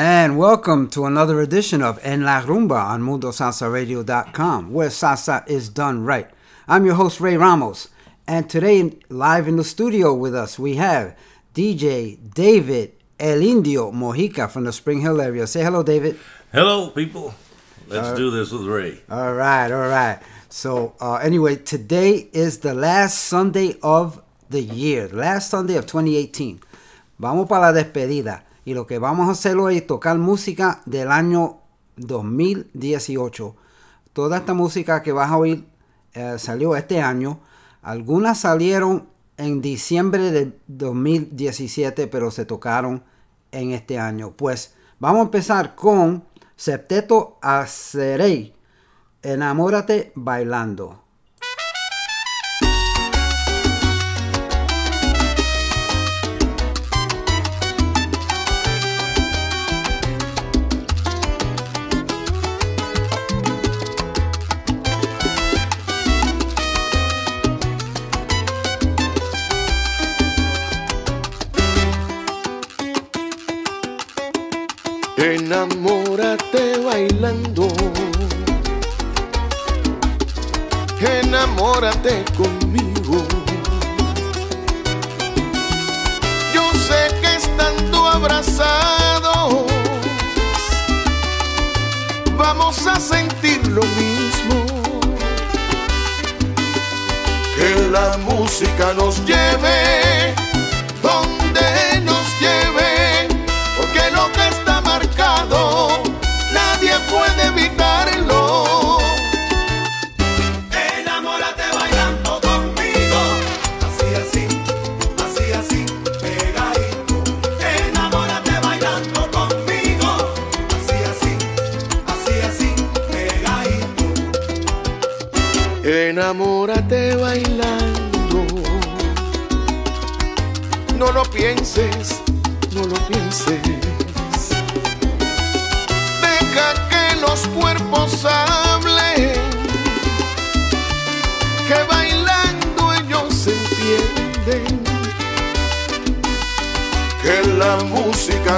And welcome to another edition of En La Rumba on MundoSalsaRadio.com, where salsa is done right. I'm your host, Ray Ramos, and today, live in the studio with us, we have DJ David El Indio Mojica from the Spring Hill area. Say hello, David. Hello, people. Let's uh, do this with Ray. All right, all right. So, uh, anyway, today is the last Sunday of the year, last Sunday of 2018. Vamos para la despedida. Y lo que vamos a hacer hoy es tocar música del año 2018. Toda esta música que vas a oír eh, salió este año. Algunas salieron en diciembre de 2017, pero se tocaron en este año. Pues vamos a empezar con Septeto Acerey, Enamórate bailando. Enamórate bailando. Enamórate conmigo. Yo sé que estando abrazados vamos a sentir lo mismo. Que la música nos lleve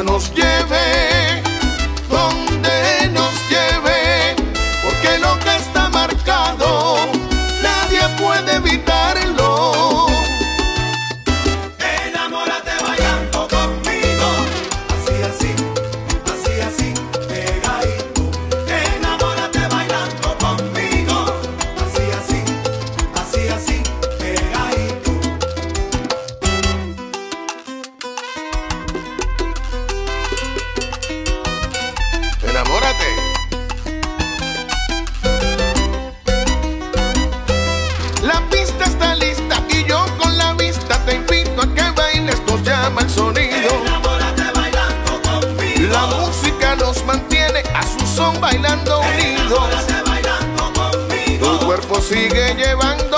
nos lleve los mantiene a su son bailando unidos. Tu cuerpo sigue llevando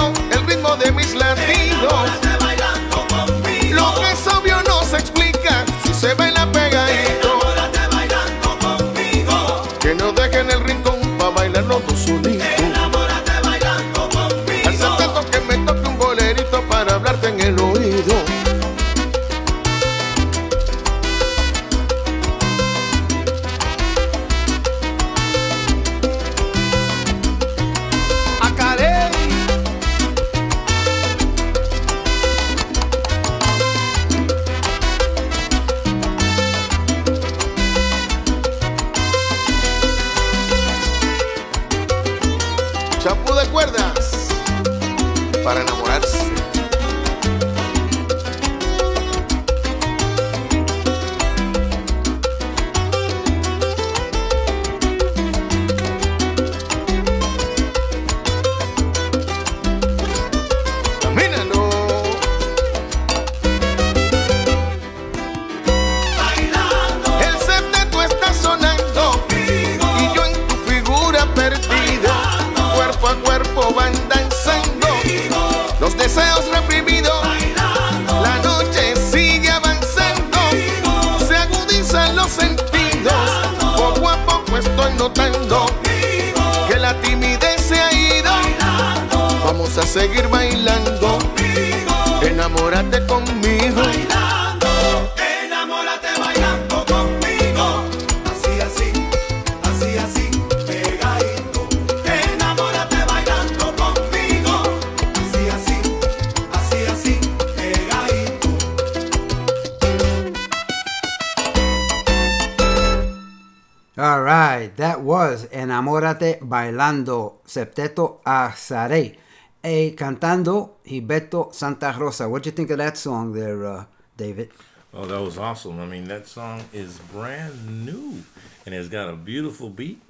bailando septeto a asaré e cantando Gilberto Santa Rosa. What do you think of that song there, uh, David? Oh, that was awesome. I mean, that song is brand new and it's got a beautiful beat.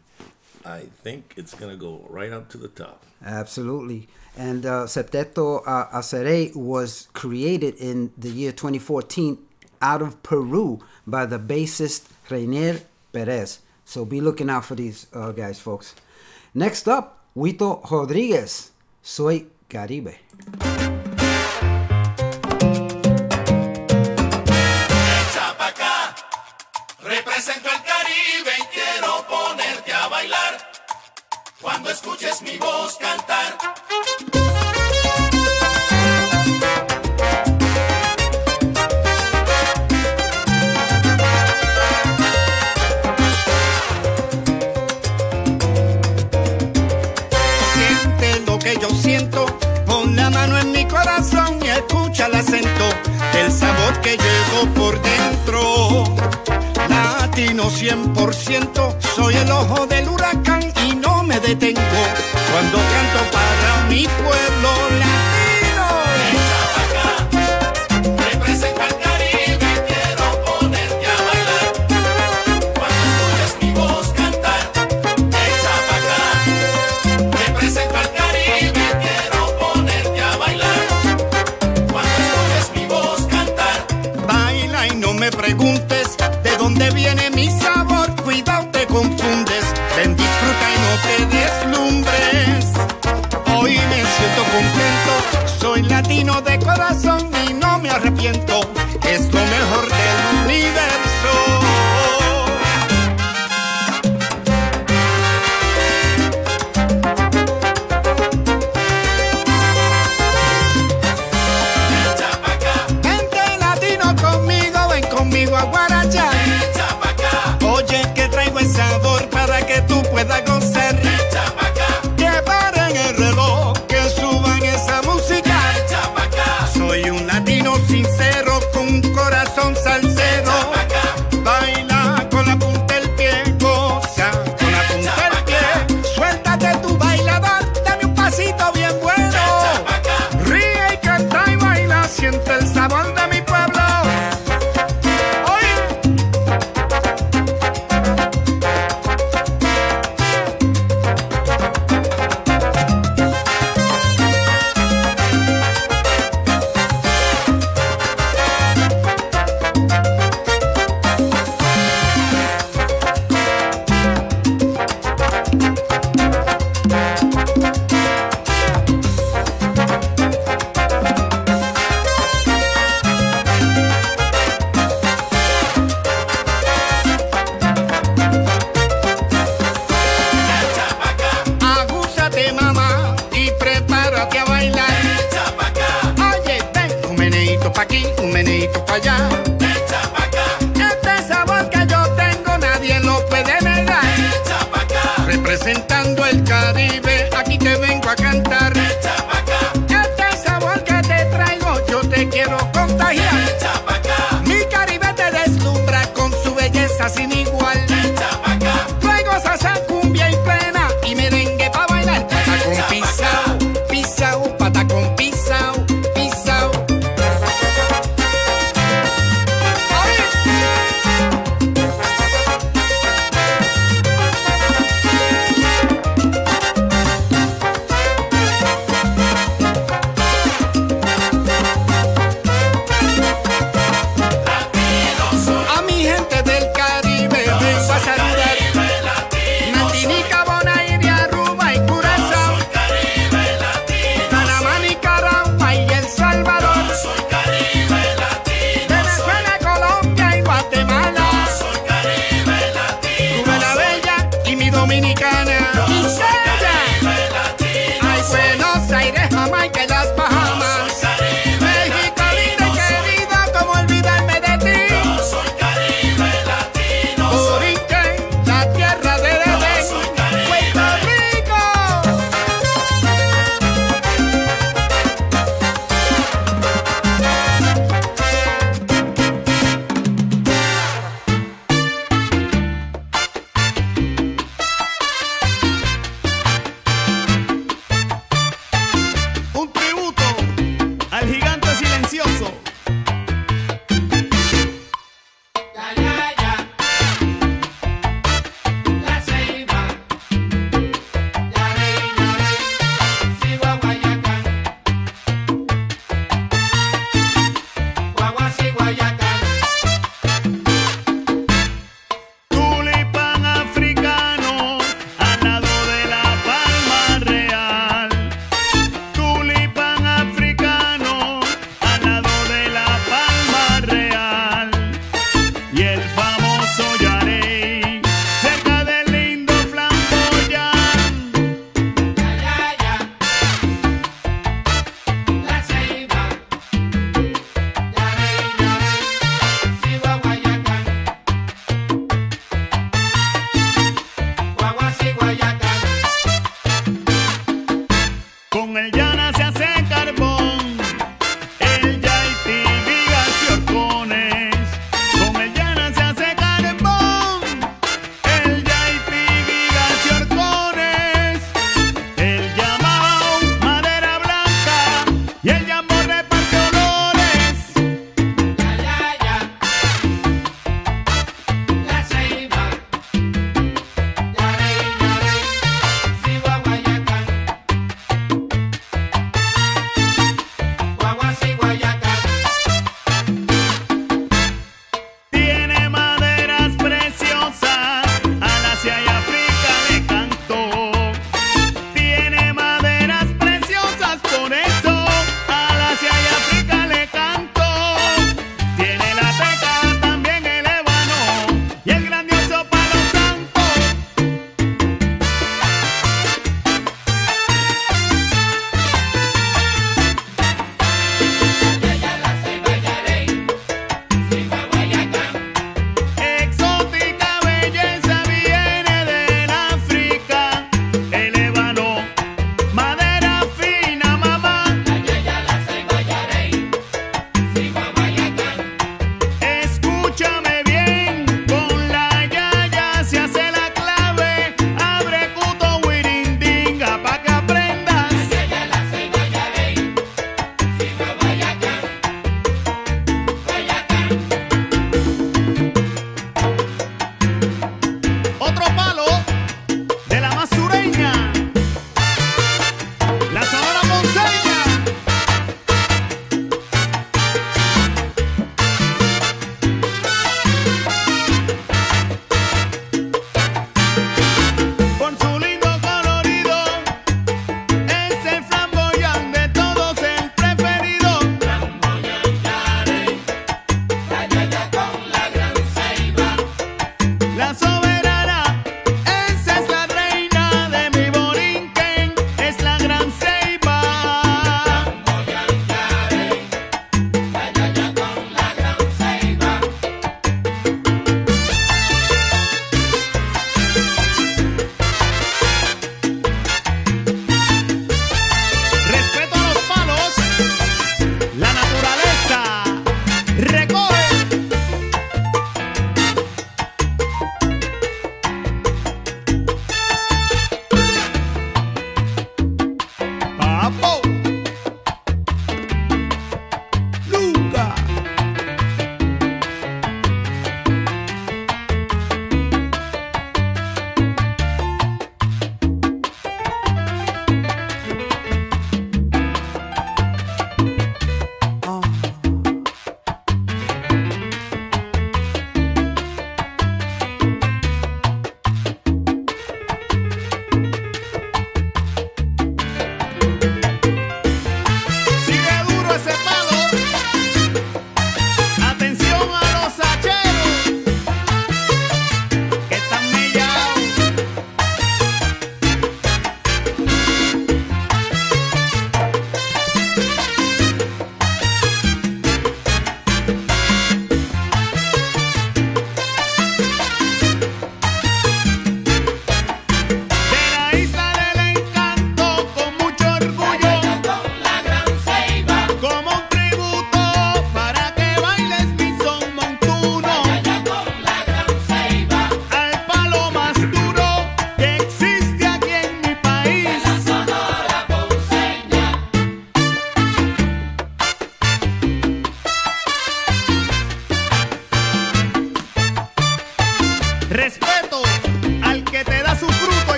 I think it's going to go right up to the top. Absolutely. And uh, Septeto uh, Acerey was created in the year 2014 out of Peru by the bassist Reiner Perez. So be looking out for these uh, guys, folks. Next up, Huito Rodríguez, Soy Caribe. Echa pa acá, represento al Caribe y quiero ponerte a bailar. Cuando escuches mi voz cantar. escucha el acento, el sabor que llevo por dentro. Latino 100%, soy el ojo del huracán y no me detengo. Cuando canto para mi pueblo. sentimiento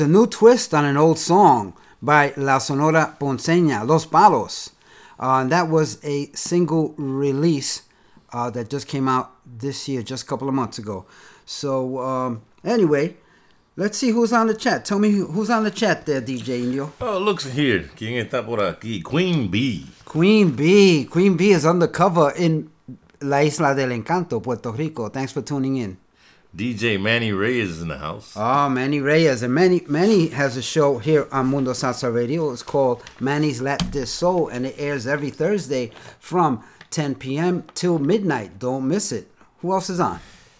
was a new twist on an old song by La Sonora Ponceña, Los Palos. Uh, and that was a single release uh, that just came out this year, just a couple of months ago. So, um, anyway, let's see who's on the chat. Tell me who's on the chat there, DJ Indio. Oh, looks here. ¿Quién está por aquí? Queen Bee. Queen Bee. Queen Bee is undercover in La Isla del Encanto, Puerto Rico. Thanks for tuning in. DJ Manny Reyes is in the house. Oh, Manny Reyes. And Manny, Manny has a show here on Mundo Salsa Radio. It's called Manny's Let This Soul, and it airs every Thursday from 10 p.m. till midnight. Don't miss it. Who else is on?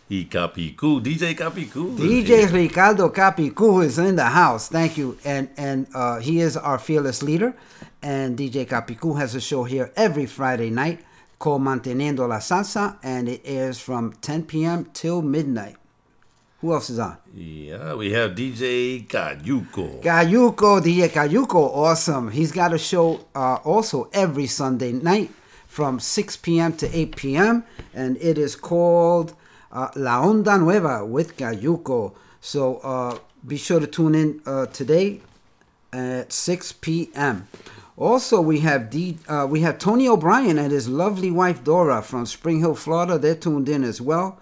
Y Capicu. DJ Capicu. DJ. Ricardo Capicu is in the house. Thank you. And and uh, he is our fearless leader. And DJ Capicu has a show here every Friday night called Manteniendo la Salsa, and it airs from 10 p.m. till midnight. Who else is on? Yeah, we have DJ Cayuco. Cayuco, DJ Cayuco, awesome. He's got a show uh, also every Sunday night from 6 p.m. to 8 p.m. and it is called uh, La Onda Nueva with Cayuco. So uh, be sure to tune in uh, today at 6 p.m. Also, we have D, uh, we have Tony O'Brien and his lovely wife Dora from Spring Hill, Florida. They're tuned in as well.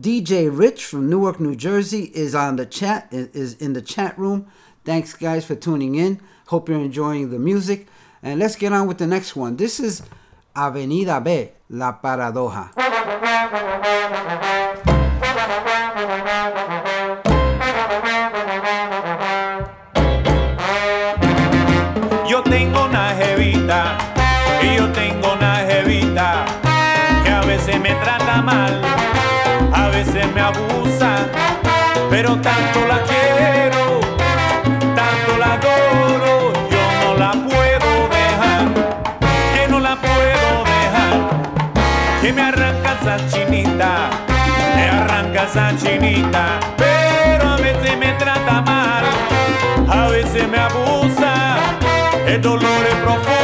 DJ Rich from Newark, New Jersey is on the chat is- in the chat room. Thanks guys for tuning in. Hope you're enjoying the music. And let's get on with the next one. This is Avenida B, La Paradoja. Yo tengo una jevita, y yo tengo una jevita, que a veces me trata mal, veces me abusa, pero tanto la quiero, tanto la adoro, yo no la puedo dejar, que no la puedo dejar, que me arranca esa chinita, me arranca esa chinita, pero a veces me trata mal, a veces me abusa, el dolor es profundo,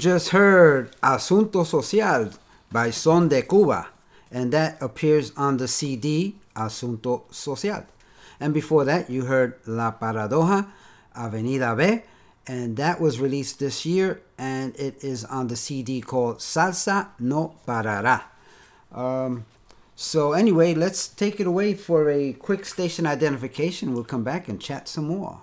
just heard Asunto Social by Son de Cuba, and that appears on the CD Asunto Social. And before that, you heard La Paradoja, Avenida B, and that was released this year, and it is on the CD called Salsa No Parará. Um, so anyway, let's take it away for a quick station identification. We'll come back and chat some more.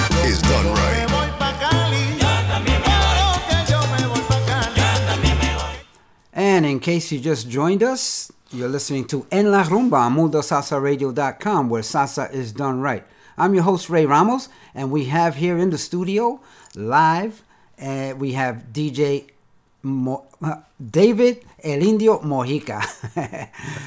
Case you just joined us, you're listening to En La Rumba on MundoSalsaRadio.com, where salsa is done right. I'm your host, Ray Ramos, and we have here in the studio, live, uh, we have DJ Mo- David El Indio Mojica.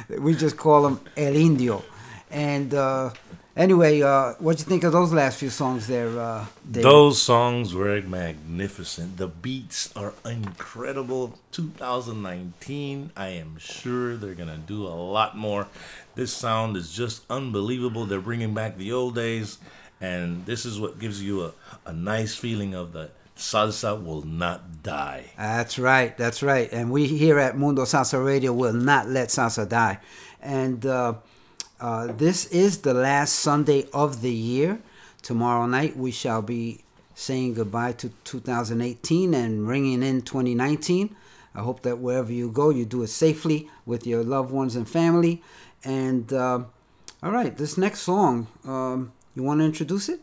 we just call him El Indio. And uh, anyway, uh, what'd you think of those last few songs there, uh? Those songs were magnificent. The beats are incredible. 2019, I am sure they're going to do a lot more. This sound is just unbelievable. They're bringing back the old days, and this is what gives you a, a nice feeling of the salsa will not die. That's right. That's right. And we here at Mundo Salsa Radio will not let salsa die. And uh, uh, this is the last Sunday of the year. Tomorrow night we shall be saying goodbye to 2018 and ringing in 2019. I hope that wherever you go, you do it safely with your loved ones and family. And uh, all right, this next song, um, you want to introduce it?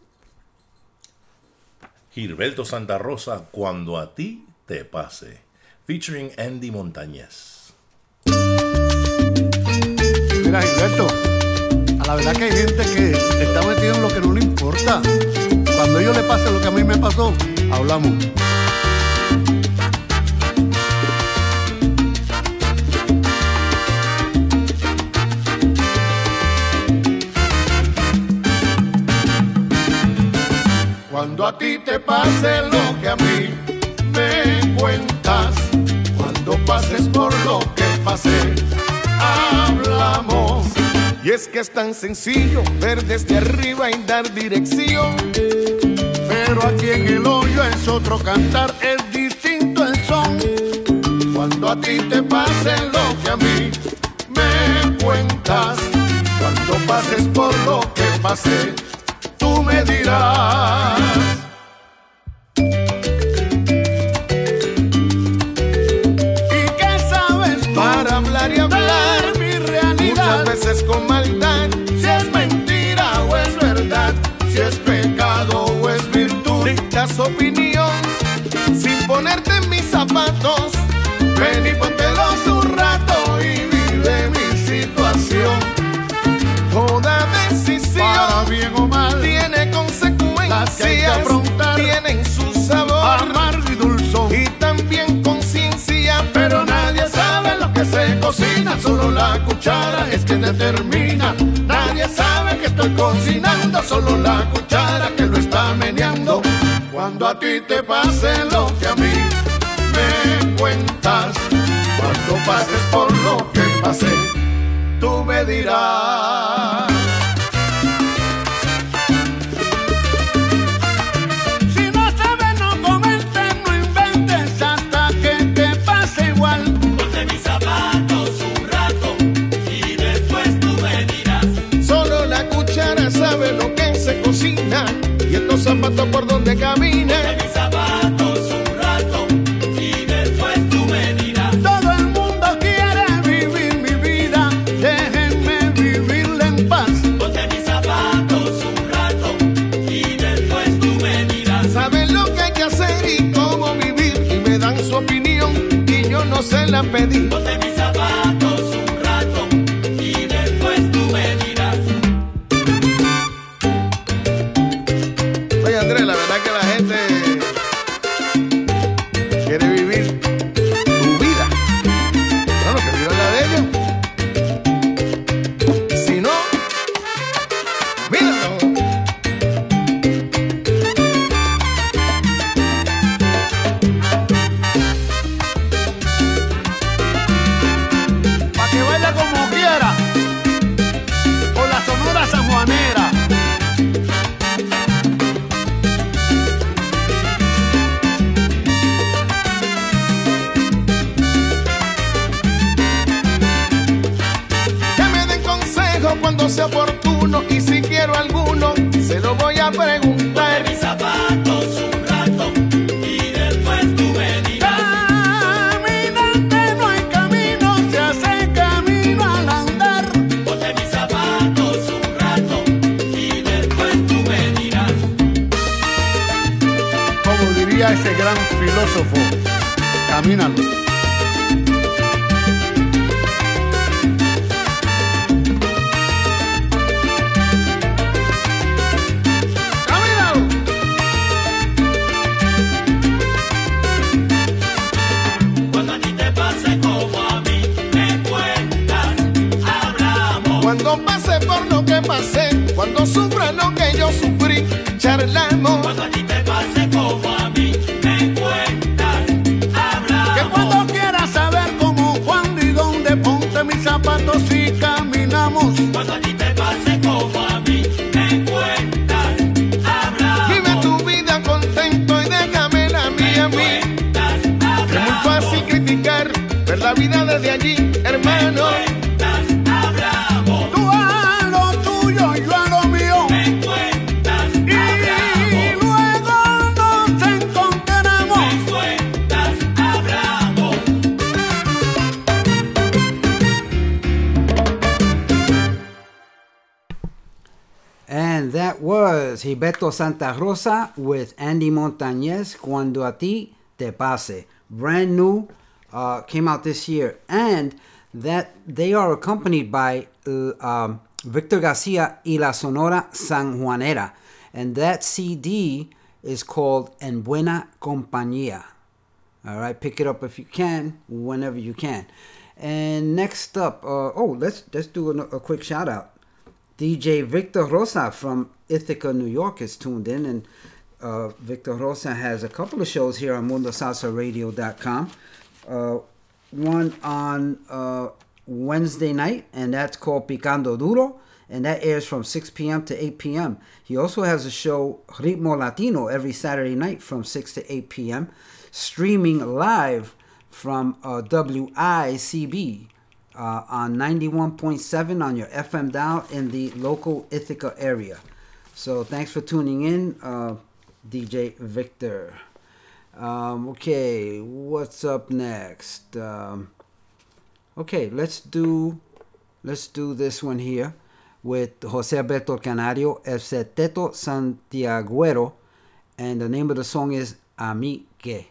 Gilberto Santa Rosa, Cuando a ti te pase, featuring Andy Montañez. Mira, Gilberto, a la verdad que hay gente que está metido en lo que no le importa. Cuando a ellos le pase lo que a mí me pasó, hablamos. Cuando a ti te pase lo que a mí me cuentas, cuando pases por lo que pasé, hablamos. Y es que es tan sencillo ver desde arriba y dar dirección. Pero aquí en el hoyo es otro cantar, es distinto el son. Cuando a ti te pase lo que a mí me cuentas, cuando pases por lo que pasé, tú me dirás. Cocina, solo la cuchara es que determina. Nadie sabe que estoy cocinando, solo la cuchara que lo está meneando. Cuando a ti te pase lo que a mí me cuentas, cuando pases por lo que pasé, tú me dirás. Zapatos por donde camina. Mis zapatos un rato y después tú me dirás. Todo el mundo quiere vivir mi vida, déjenme vivirla en paz. Ponte mis zapatos un rato y después tú me dirás. Saben lo que hay que hacer y cómo vivir y me dan su opinión y yo no se la pedí. Santa Rosa with Andy Montañez, Cuando a ti te pase. Brand new, uh, came out this year. And that they are accompanied by uh, um, Victor Garcia y la Sonora San Juanera. And that CD is called En Buena Compañía. All right, pick it up if you can, whenever you can. And next up, uh, oh, let's let's do a, a quick shout out. DJ Victor Rosa from Ithaca, New York is tuned in, and uh, Victor Rosa has a couple of shows here on MundoSalsaRadio.com. Uh, one on uh, Wednesday night, and that's called Picando Duro, and that airs from 6 p.m. to 8 p.m. He also has a show Ritmo Latino every Saturday night from 6 to 8 p.m., streaming live from uh, WICB uh, on 91.7 on your FM dial in the local Ithaca area. So thanks for tuning in, uh, DJ Victor. Um, okay, what's up next? Um, okay, let's do let's do this one here with Jose Alberto Canario, El Septeto Santiaguero, and the name of the song is A mí que.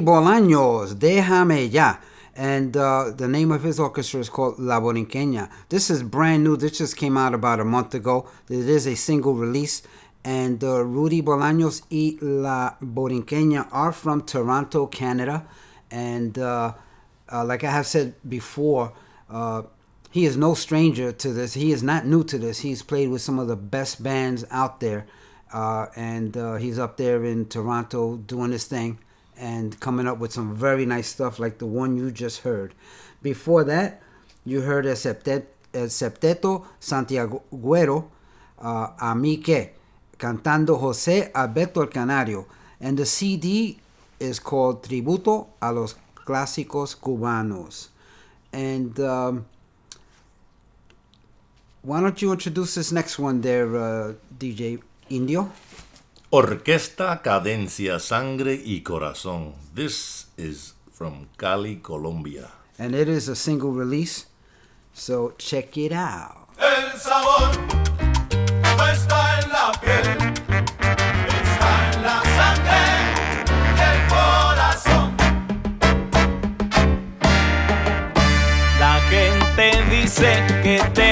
Bolaños, Déjame Ya. And uh, the name of his orchestra is called La Borinqueña. This is brand new. This just came out about a month ago. It is a single release. And uh, Rudy Bolaños y La Borinqueña are from Toronto, Canada. And uh, uh like I have said before, uh, he is no stranger to this. He is not new to this. He's played with some of the best bands out there. Uh, and uh, he's up there in Toronto doing his thing and coming up with some very nice stuff like the one you just heard. Before that, you heard a Septet- a Septeto Santiaguero, uh, A Mi Que, Cantando José Alberto El Canario. And the CD is called Tributo a los Clásicos Cubanos. And um, why don't you introduce this next one there, uh, DJ Indio? Orquesta, Cadencia, Sangre y Corazón. This is from Cali, Colombia. And it is a single release, so check it out. El sabor está en la piel, está en la sangre del corazón. La gente dice que te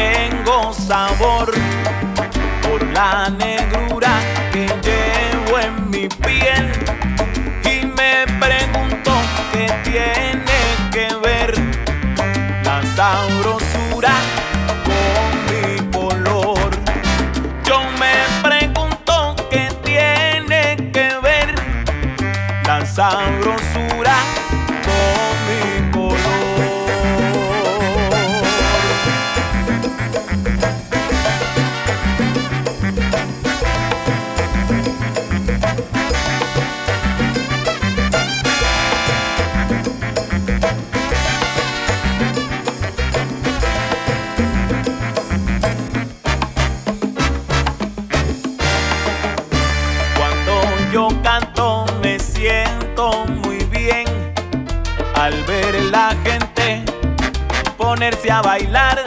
a bailar.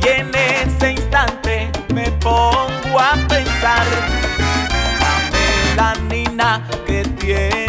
Y en ese instante me pongo a pensar, la nina que tiene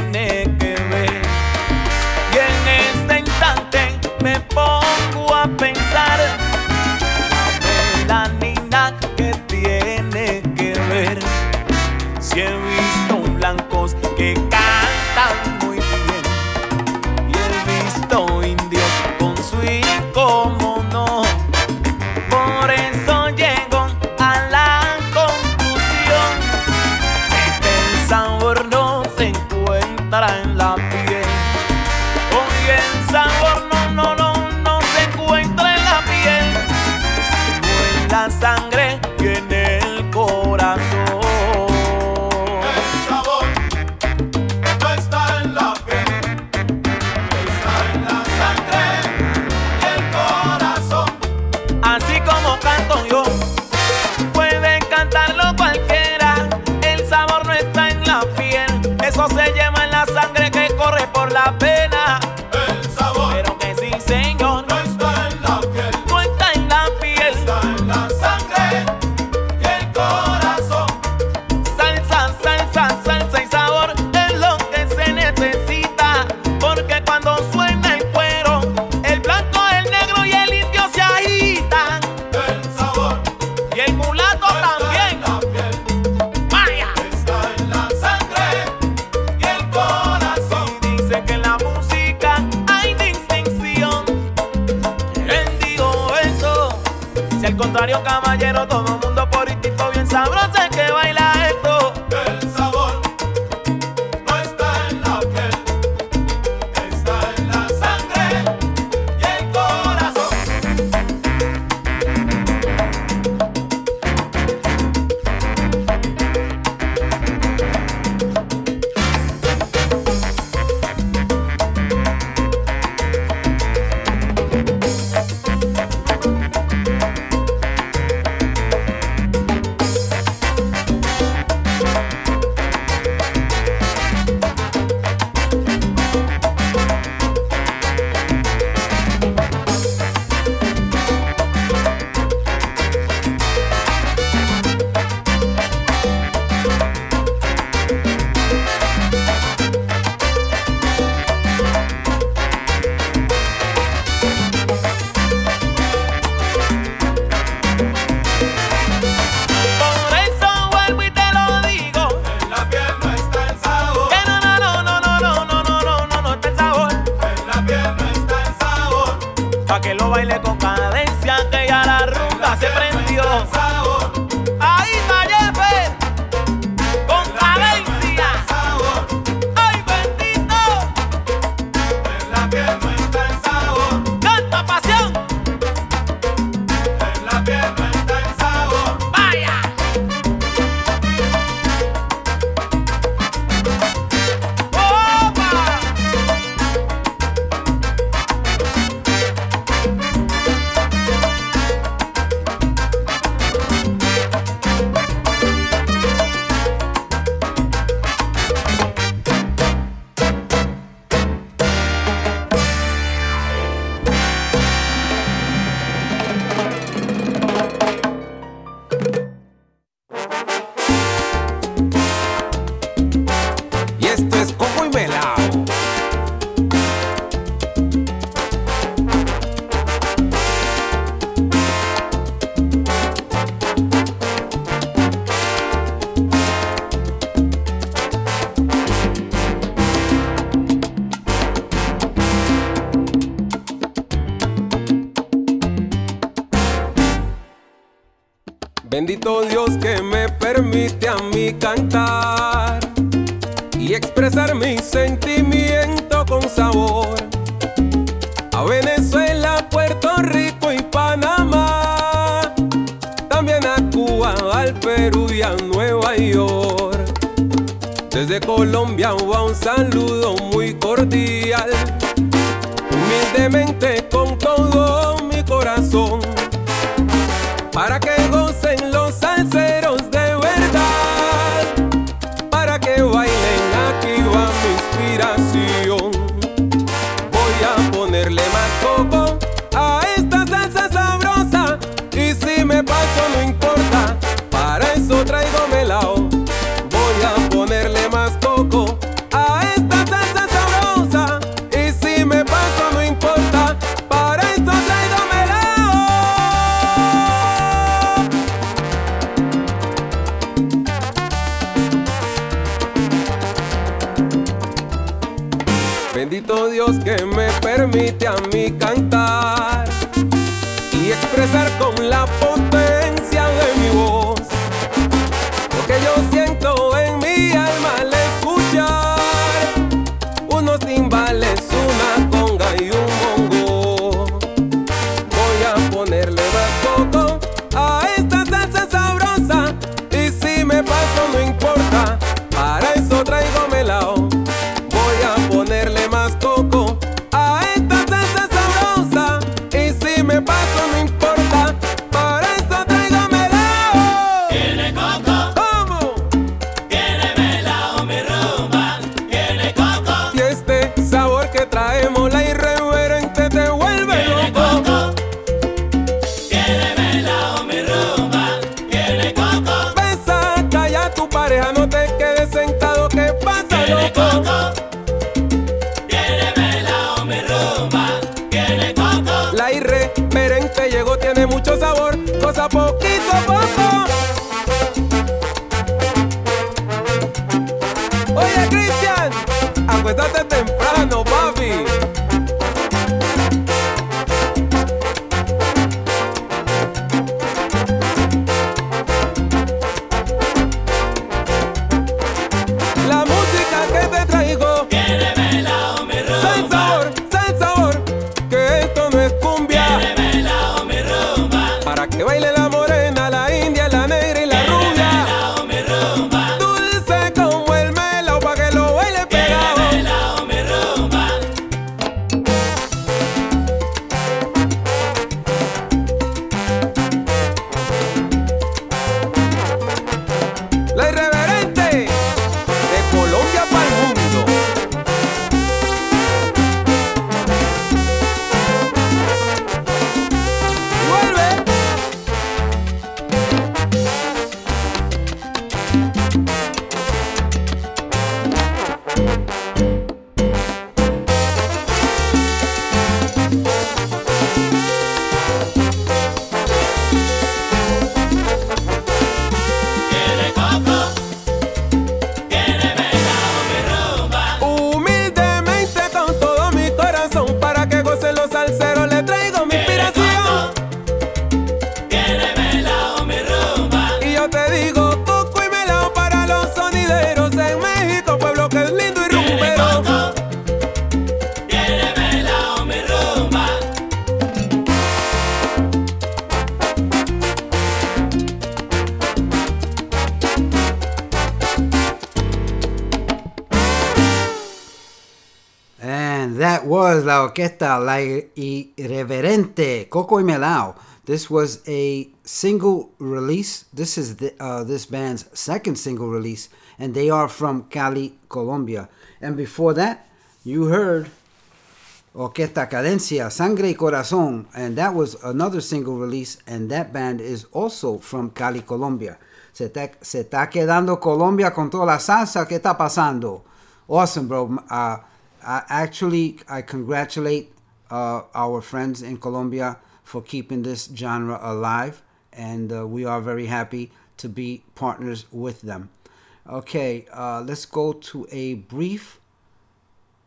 Bendito Dios. orquesta La Irreverente Coco y Melao. This was a single release. This is the, uh, this band's second single release, and they are from Cali, Colombia. And before that, you heard Orquesta Cadencia, Sangre y Corazón, and that was another single release, and that band is also from Cali, Colombia. Se, te, se está quedando Colombia con toda la salsa. ¿Qué está pasando? Awesome, bro. Uh, I actually, I congratulate uh, our friends in Colombia for keeping this genre alive, and uh, we are very happy to be partners with them. Okay, uh, let's go to a brief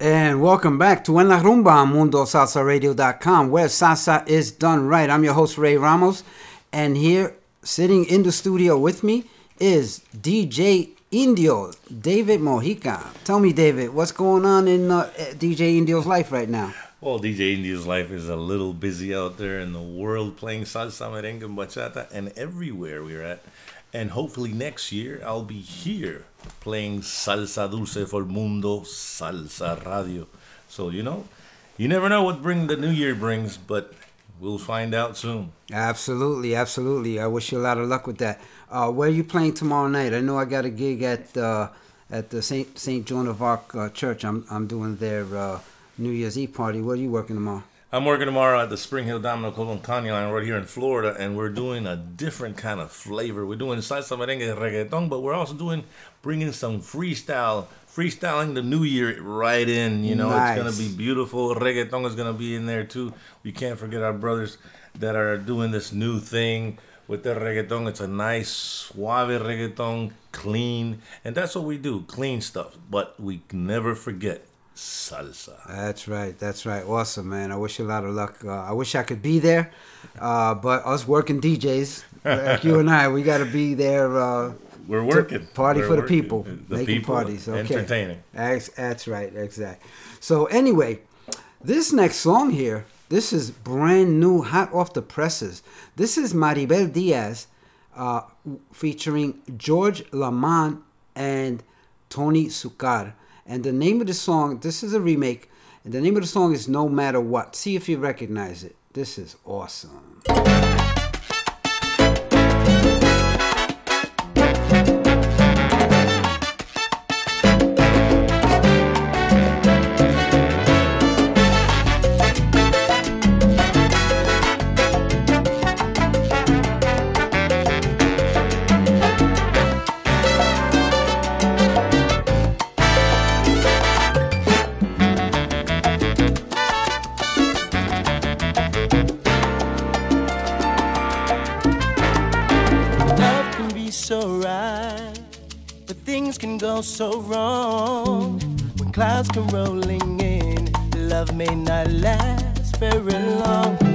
And welcome back to En La Rumba on MundoSalsaRadio.com, where salsa is done right. I'm your host, Ray Ramos, and here, sitting in the studio with me, is DJ Indio, David Mojica. Tell me, David, what's going on in uh, DJ Indio's life right now? Well, DJ Indio's life is a little busy out there in the world playing salsa, merengue, bachata, and everywhere we're at. And hopefully next year I'll be here playing salsa dulce for Mundo Salsa Radio. So you know, you never know what bring the new year brings, but we'll find out soon. Absolutely, absolutely. I wish you a lot of luck with that. Uh, where are you playing tomorrow night? I know I got a gig at uh, at the Saint Saint Joan of Arc uh, Church. I'm I'm doing their uh, New Year's Eve party. Where are you working tomorrow? I'm working tomorrow at the Spring Hill Domino Colon County line right here in Florida, and we're doing a different kind of flavor. We're doing salsa merengue reggaeton, but we're also doing bringing some freestyle, freestyling the new year right in. You know, it's gonna be beautiful. Reggaeton is gonna be in there too. We can't forget our brothers that are doing this new thing with the reggaeton. It's a nice, suave reggaeton, clean, and that's what we do, clean stuff. But we never forget salsa. That's right. That's right. Awesome, man. I wish you a lot of luck. Uh, I wish I could be there, uh, but us working DJs like you and I, we got to be there. Uh, We're working. Party We're for the people. The making people, parties. Okay. entertaining. That's, that's right. Exactly. So anyway, this next song here, this is brand new, hot off the presses. This is Maribel Diaz, uh, featuring George Lamond and Tony Succar. And the name of the song, this is a remake, and the name of the song is No Matter What. See if you recognize it. This is awesome. So wrong. When clouds come rolling in, love may not last very long.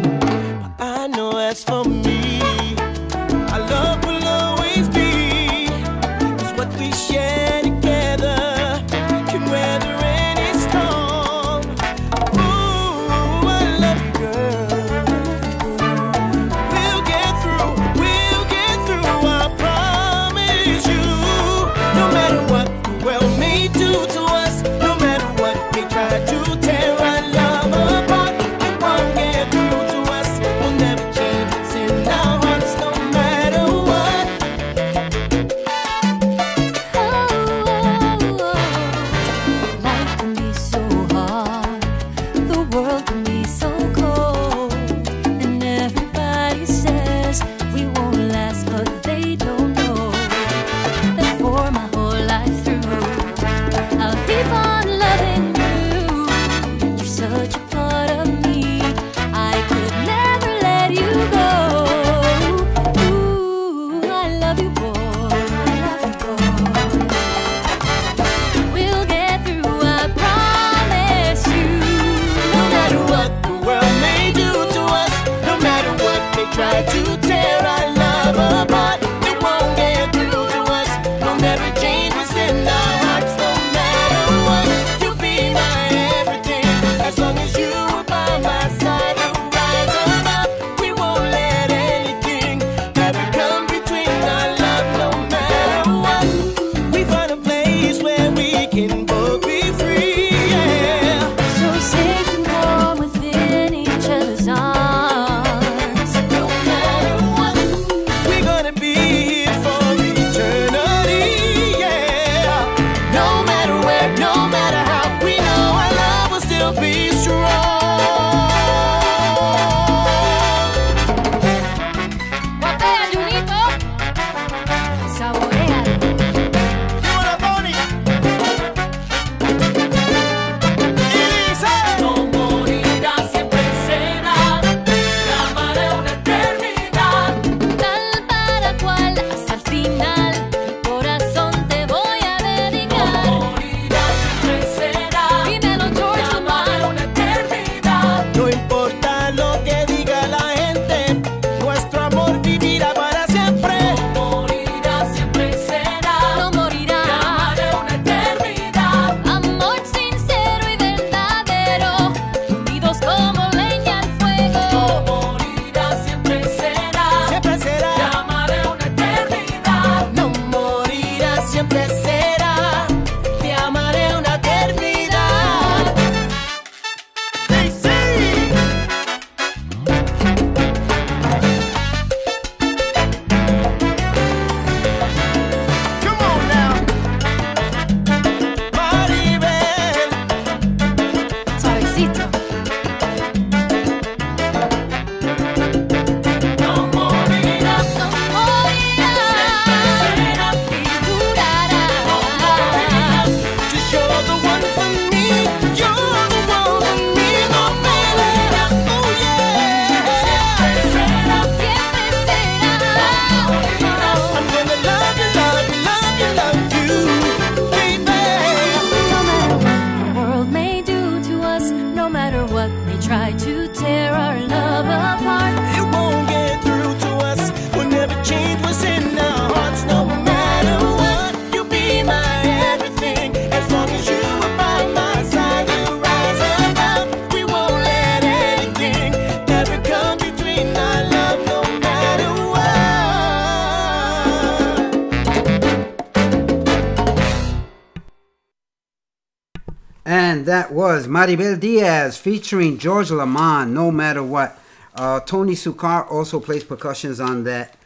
Maribel Diaz featuring George Lamond, No Matter What. Uh, Tony Succar also plays percussions on that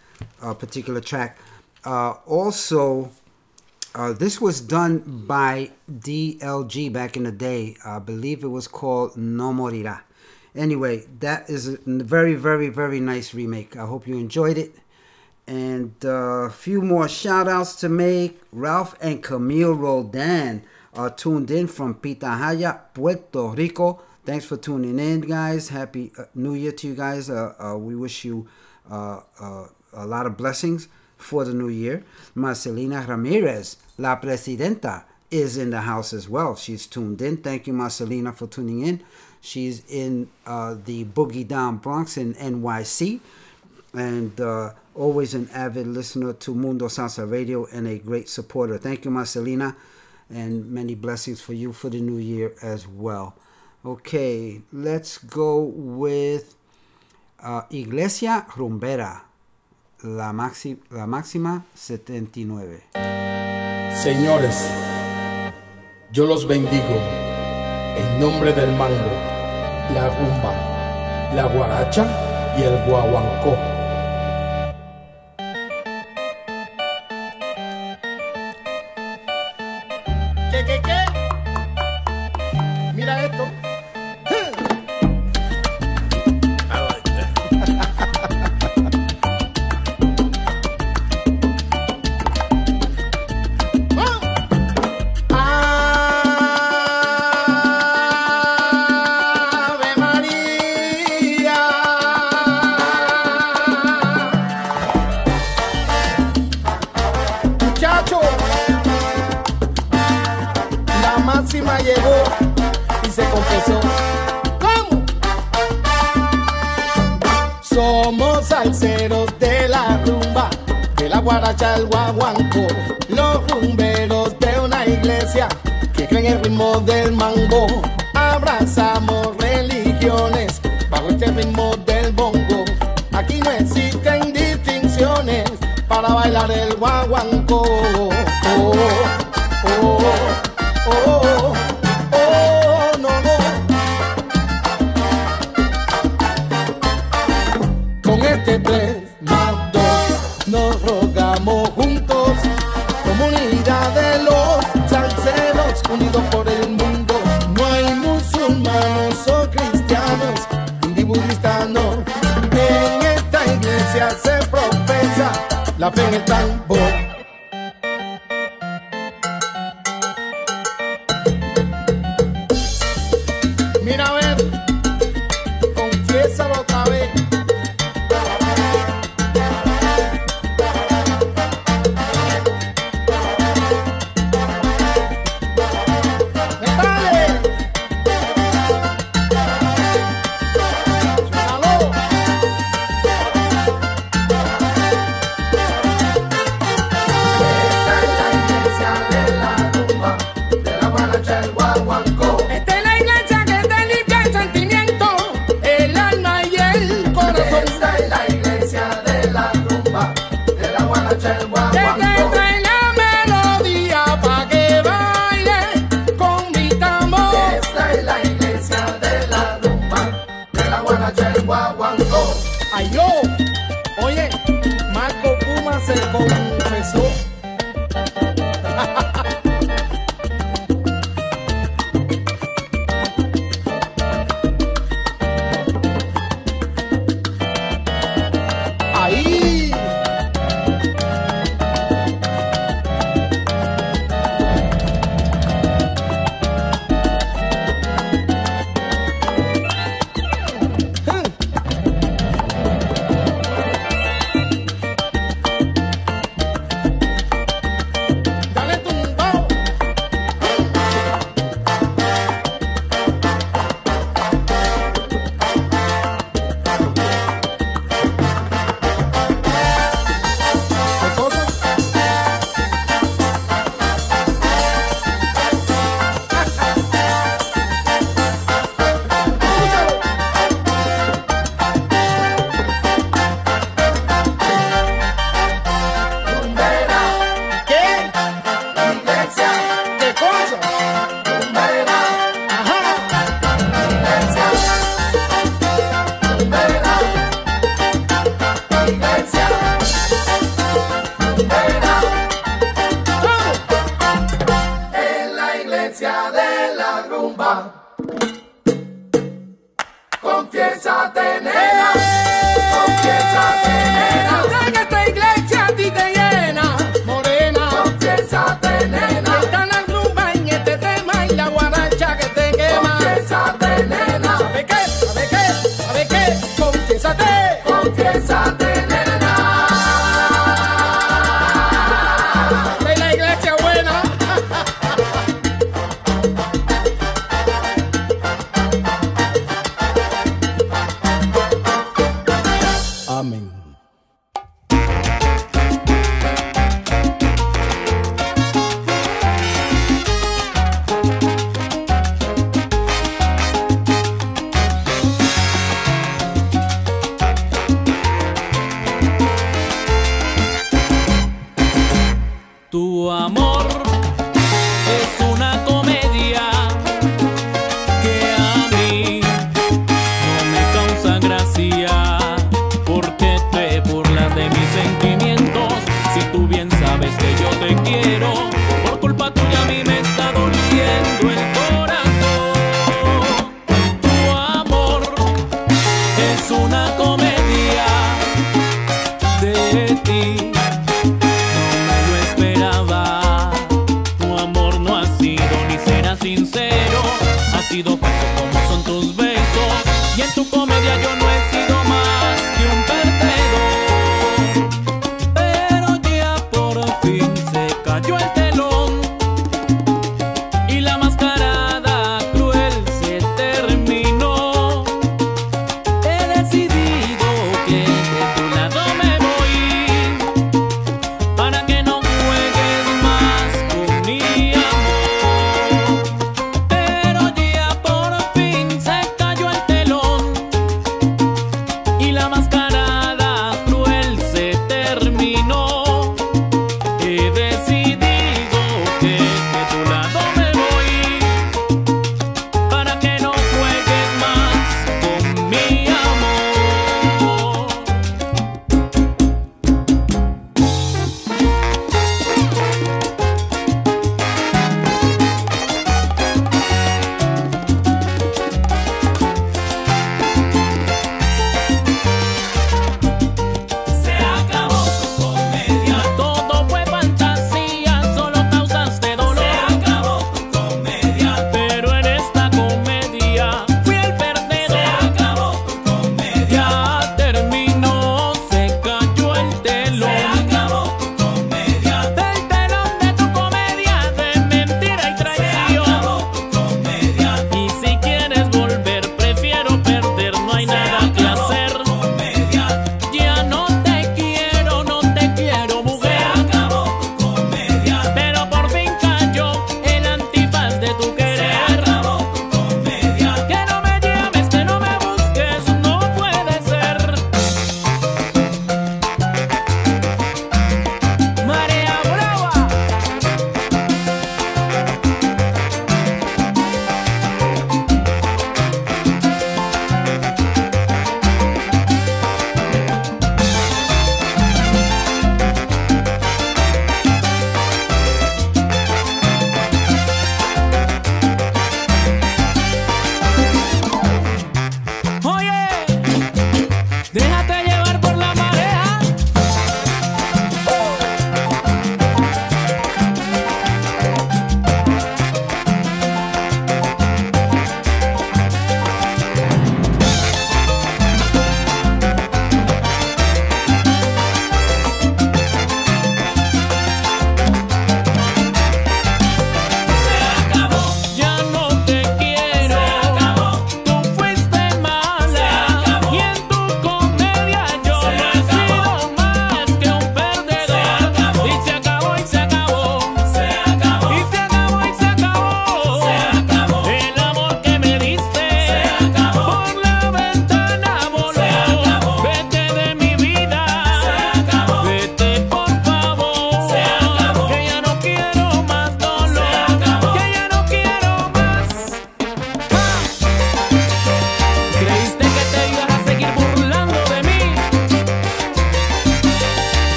uh, particular track. Uh, also, uh, this was done by DLG back in the day. I believe it was called No Morirá. Anyway, that is a very, very, very nice remake. I hope you enjoyed it. And a few more shout outs to make. Ralph and Camille Roldan are tuned in from Pitahaya, Puerto Rico. Thanks for tuning in, guys. Happy uh, New Year to you guys. Uh, uh, we wish you a lot of blessings for the new year. Marcelina Ramirez, La Presidenta, is in the house as well. She's tuned in. Thank you, Marcelina, for tuning in. She's in uh, the Boogie Down Bronx in NYC and uh, always an avid listener to Mundo Salsa Radio and a great supporter. Thank you, Marcelina, and many blessings for you for the new year as well. Okay, let's go with uh, Iglesia Rumbera, la, maxi- la máxima 79. Señores, yo los bendigo en nombre del mango, la rumba, la guaracha y el guaguancó.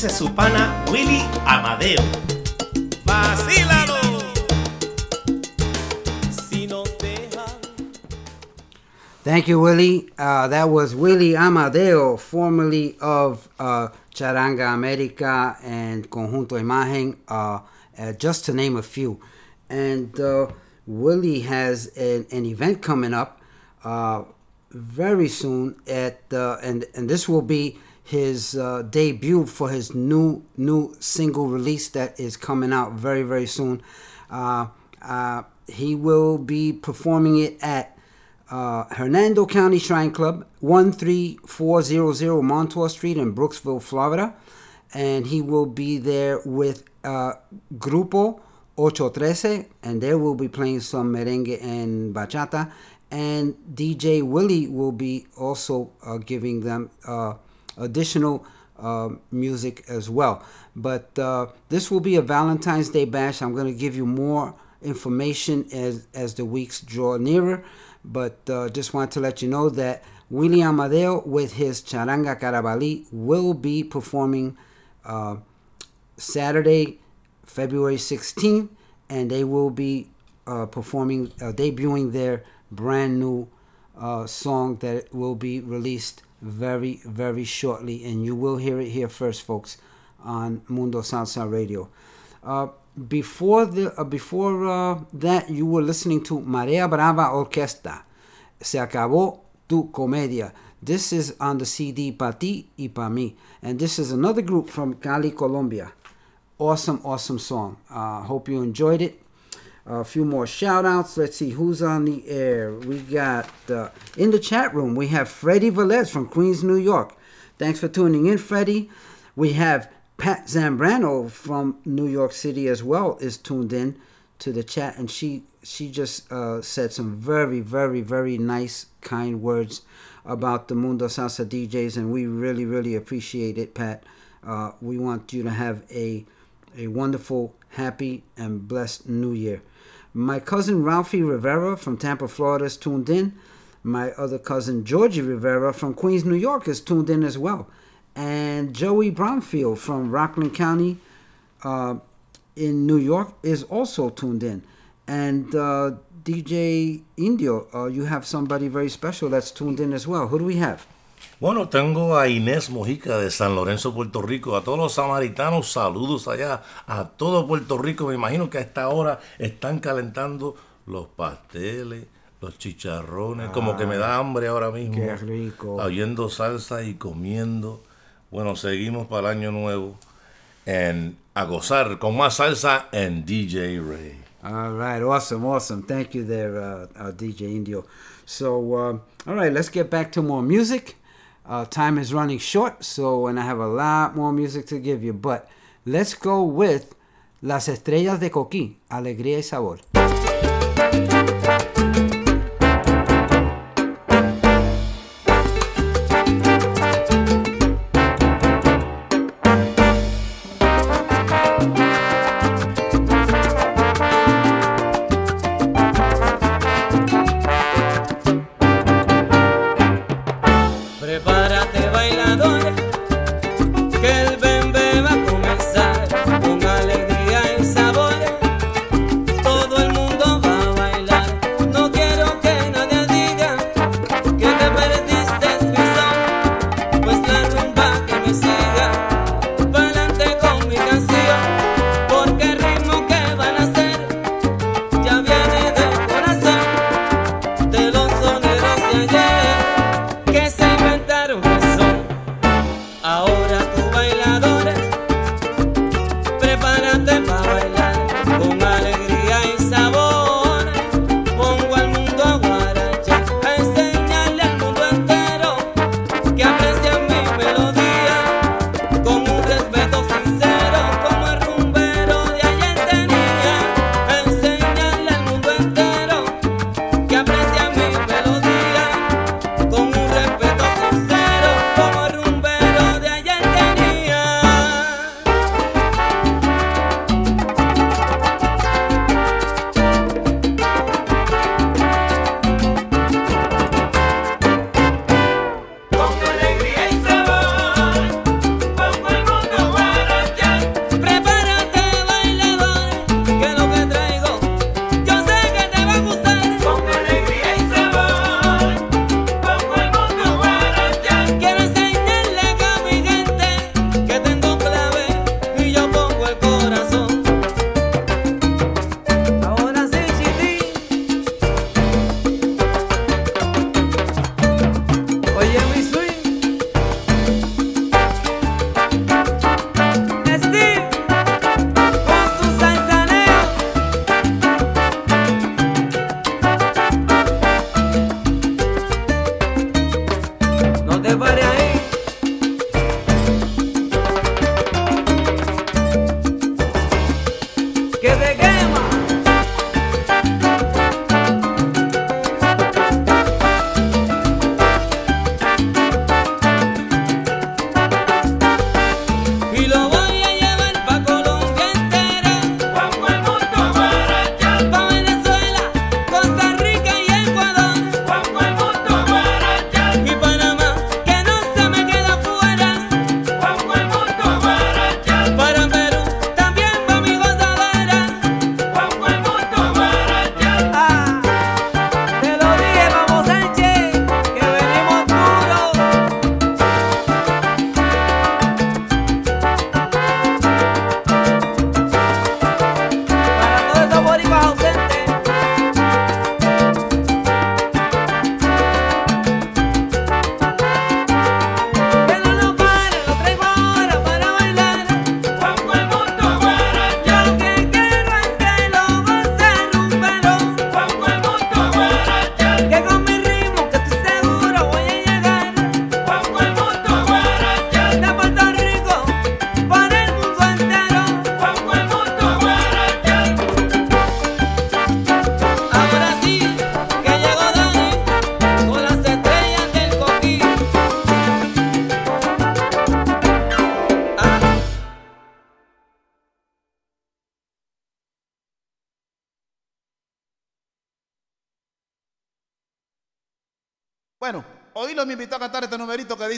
Dice su pana Willy Amadeo. ¡Vacílalo! Thank you, Willie. Uh, that was Willie Amadeo, formerly of uh, Charanga America and Conjunto Imagen, uh, uh, just to name a few. And uh, Willie has an, an event coming up uh, very soon at uh, and and this will be his uh, debut for his new new single release that is coming out very very soon. Uh, uh, he will be performing it at uh, Hernando County Shrine Club, 13400 Montour Street in Brooksville, Florida. And he will be there with uh, Grupo 813, and they will be playing some merengue and bachata. And DJ Willie will be also uh, giving them additional uh, music as well. But uh, this will be a Valentine's Day bash. I'm going to give you more information as, as the weeks draw nearer. But uh, just want to let you know that William Amadeo with his Charanga Carabali will be performing uh, Saturday, February 16th, and they will be uh, performing, uh, debuting their brand new song that will be released very, very shortly. And you will hear it here first, folks, on Mundo Salsa Radio. Uh, before the uh, before uh, that, you were listening to Marea Brava Orquesta. Se acabó tu comedia. This is on the CD Pa Ti y Pa Mi. And this is another group from Cali, Colombia. Awesome, awesome song. Uh, hope you enjoyed it. A few more shout outs. Let's see who's on the air. We got uh, in the chat room, we have Freddie Velez from Queens, New York. Thanks for tuning in, Freddie. We have Pat Zambrano from New York City as well is tuned in to the chat, and she she just uh, said some very very very nice kind words about the Mundo Salsa DJs, and we really really appreciate it, Pat. Uh, we want you to have a a wonderful, happy, and blessed New Year. My cousin Ralphie Rivera from Tampa, Florida is tuned in. My other cousin Georgie Rivera from Queens, New York is tuned in as well. And Joey Bromfield from Rockland County uh, in New York is also tuned in. And uh, DJ Indio, uh, you have somebody very special that's tuned in as well. Who do we have? Bueno, tengo a Inés Mojica de San Lorenzo, Puerto Rico. A todos los samaritanos, saludos allá. A todo Puerto Rico, me imagino que a esta hora están calentando los pasteles, los chicharrones. como que me da hambre ahora mismo. Qué rico. Oyendo salsa y comiendo. Bueno, seguimos para el año nuevo. En, a gozar con más salsa en DJ Ray. All right, awesome, awesome. Thank you there, uh, uh, DJ Indio. So, uh, all right, let's get back to more music. Uh, time is running short, so and I have a lot more music to give you, but let's go with Las Estrellas de Coquí, Alegría y Sabor.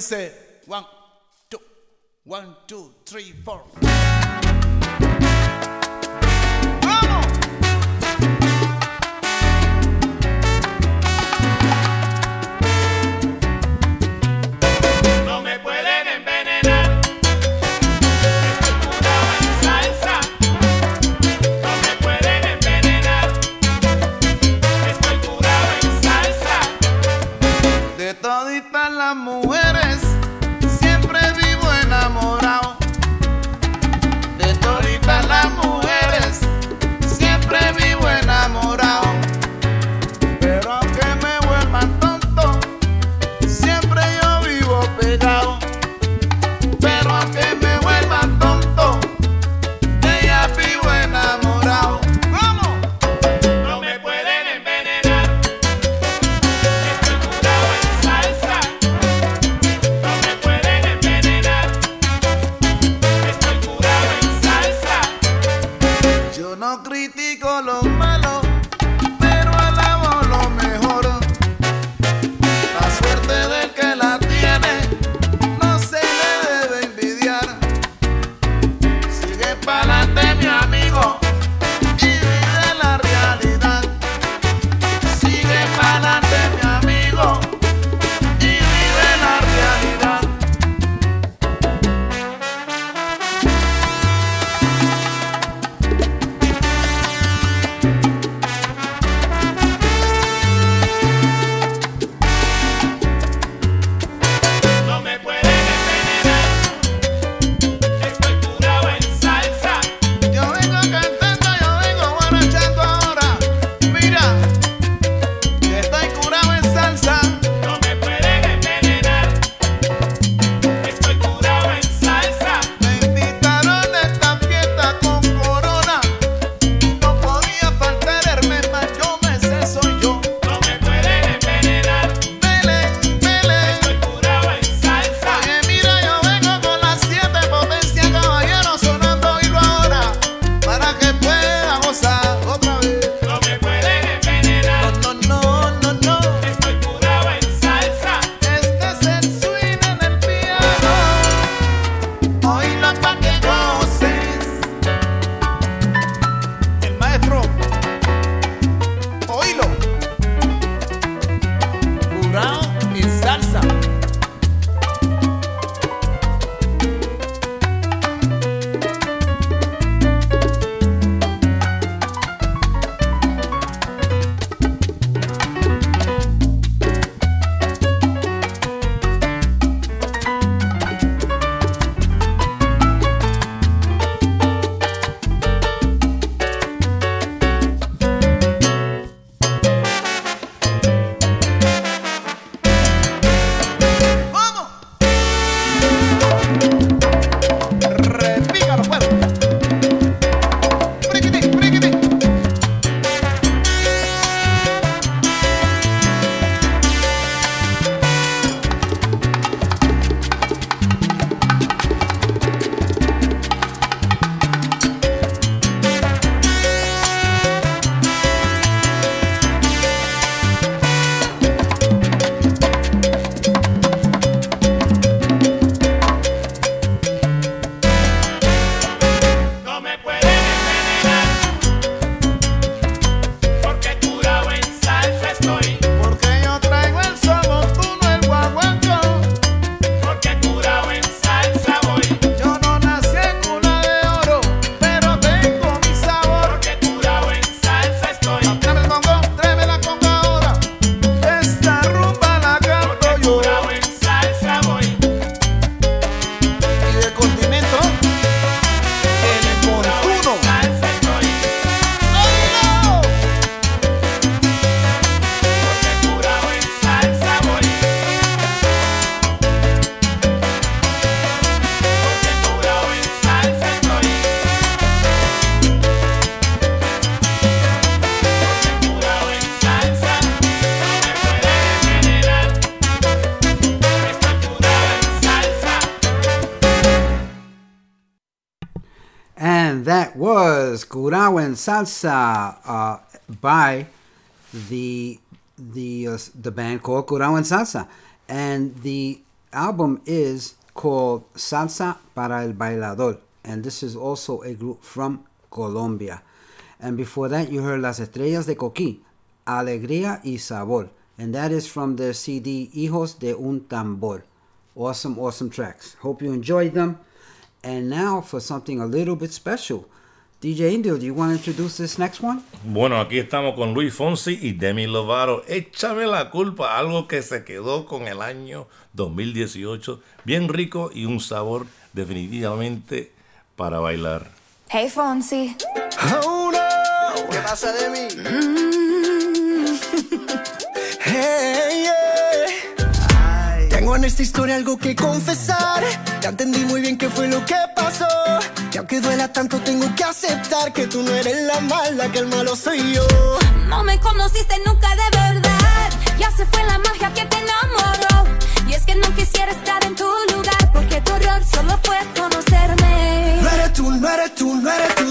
Dice one, two, one, two, three, four. salsa uh, by the the uh, the band called Curawan Salsa, and the album is called Salsa para el Bailador, and this is also a group from Colombia. And before that, you heard Las Estrellas de Coquí, Alegría y Sabor, and that is from their CD Hijos de un Tambor. Awesome, awesome tracks. Hope you enjoyed them. And now for something a little bit special. DJ Indio, do you want to introduce this next one? Bueno, aquí estamos con Luis Fonsi y Demi Lovato. Échame la culpa, algo que se quedó con el año 2018, bien rico y un sabor definitivamente para bailar. Hey Fonsi. Oh no. ¿Qué pasa de mí? Hey. Tengo en esta historia algo que confesar. Ya entendí muy bien qué fue lo que pasó. Que aunque duela tanto tengo que aceptar que tú no eres la mala, que el malo soy yo. No me conociste nunca de verdad, ya se fue la magia que te enamoró. Y es que no quisiera estar en tu lugar, porque tu error solo fue conocerme. No eres tú, no eres tú, no eres tú,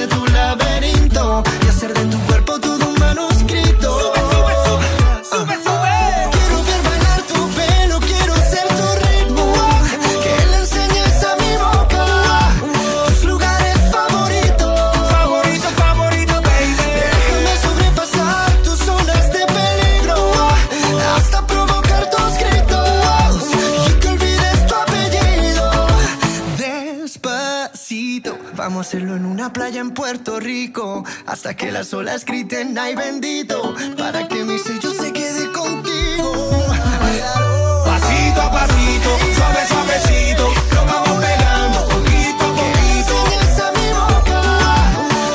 en Puerto Rico. Hasta que las olas griten, ay bendito. Para que mi sello se quede contigo. Pasito a pasito, suave suavecito, nos vamos pegando poquito a poquito. Enseñes a mi boca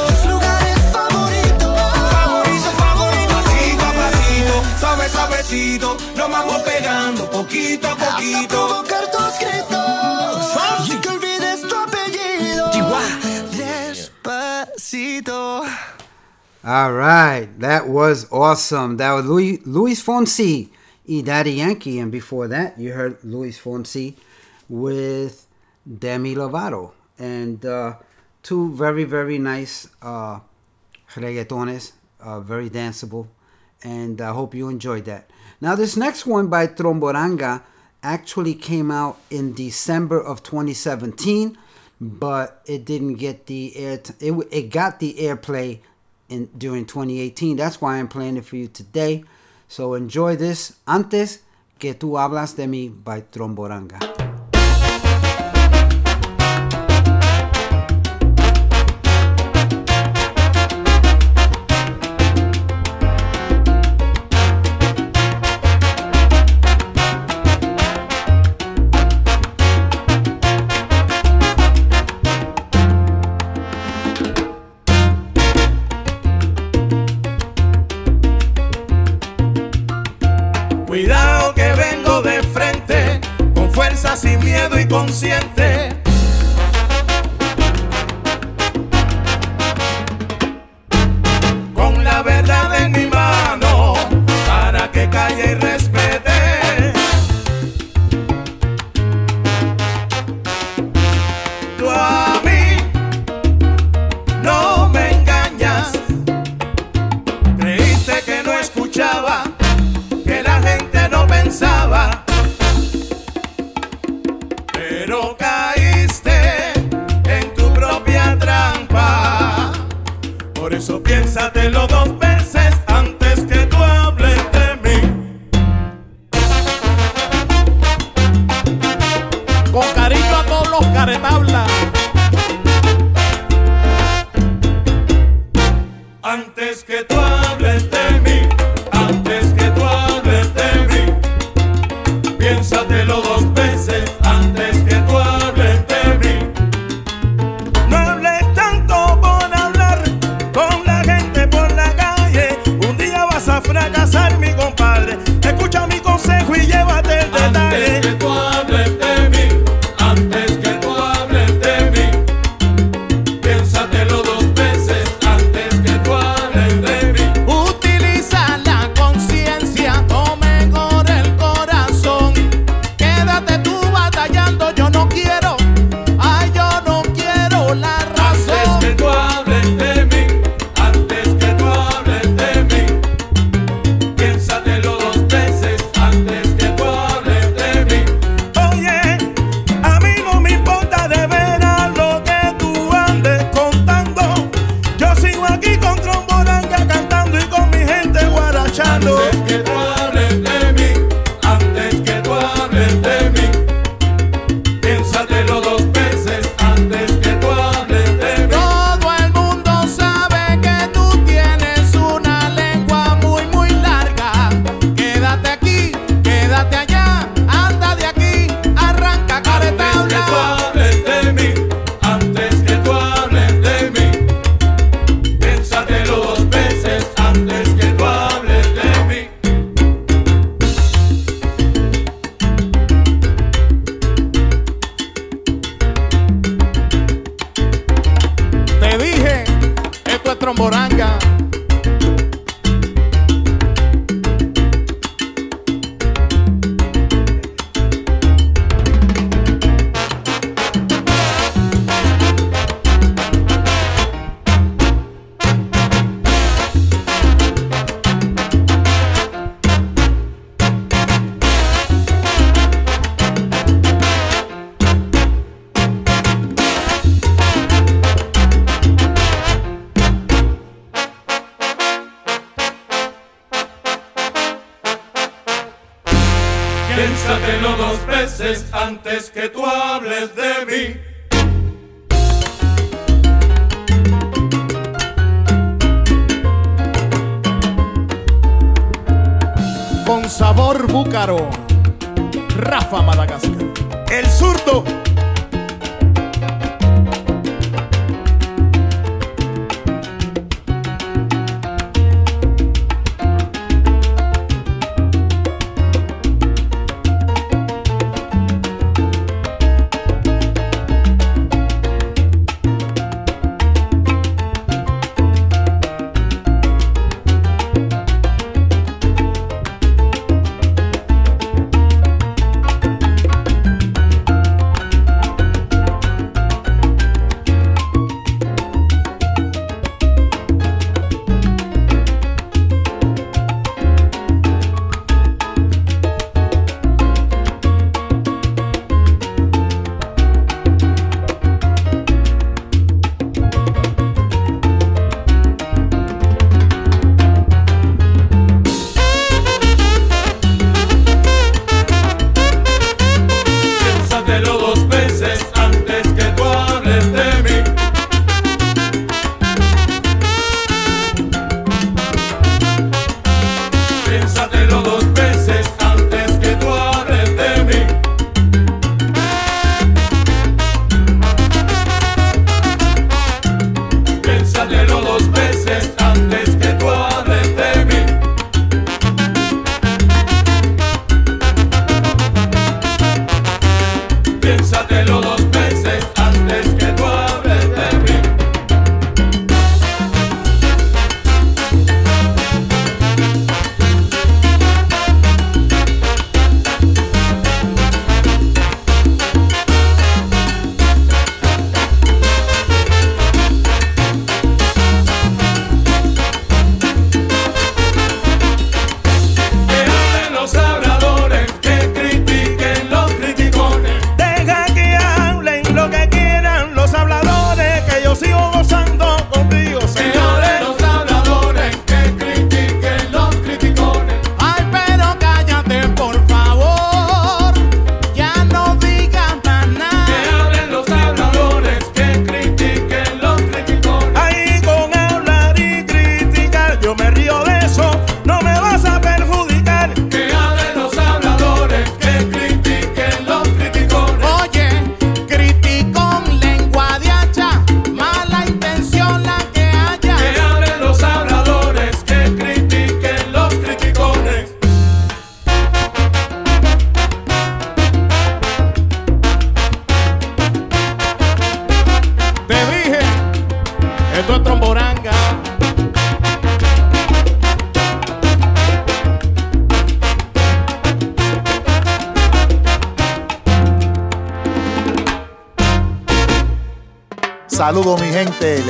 tus lugares favoritos. Favorito, favorito, pasito a pasito, suave suavecito, nos vamos pegando poquito a Hasta poquito. provocar tus All right, that was awesome. That was Louis, Luis Fonsi y Daddy Yankee, and before that, you heard Luis Fonsi with Demi Lovato, and uh, two very very nice uh, reggaetones, uh, very danceable, and I hope you enjoyed that. Now, this next one by Tromboranga actually came out in December of 2017, but it didn't get the air. T- it it got the airplay in during 2018. That's why I'm playing it for you today. So enjoy this. Antes que tú hablas de mí by Tromboranga. Consciente.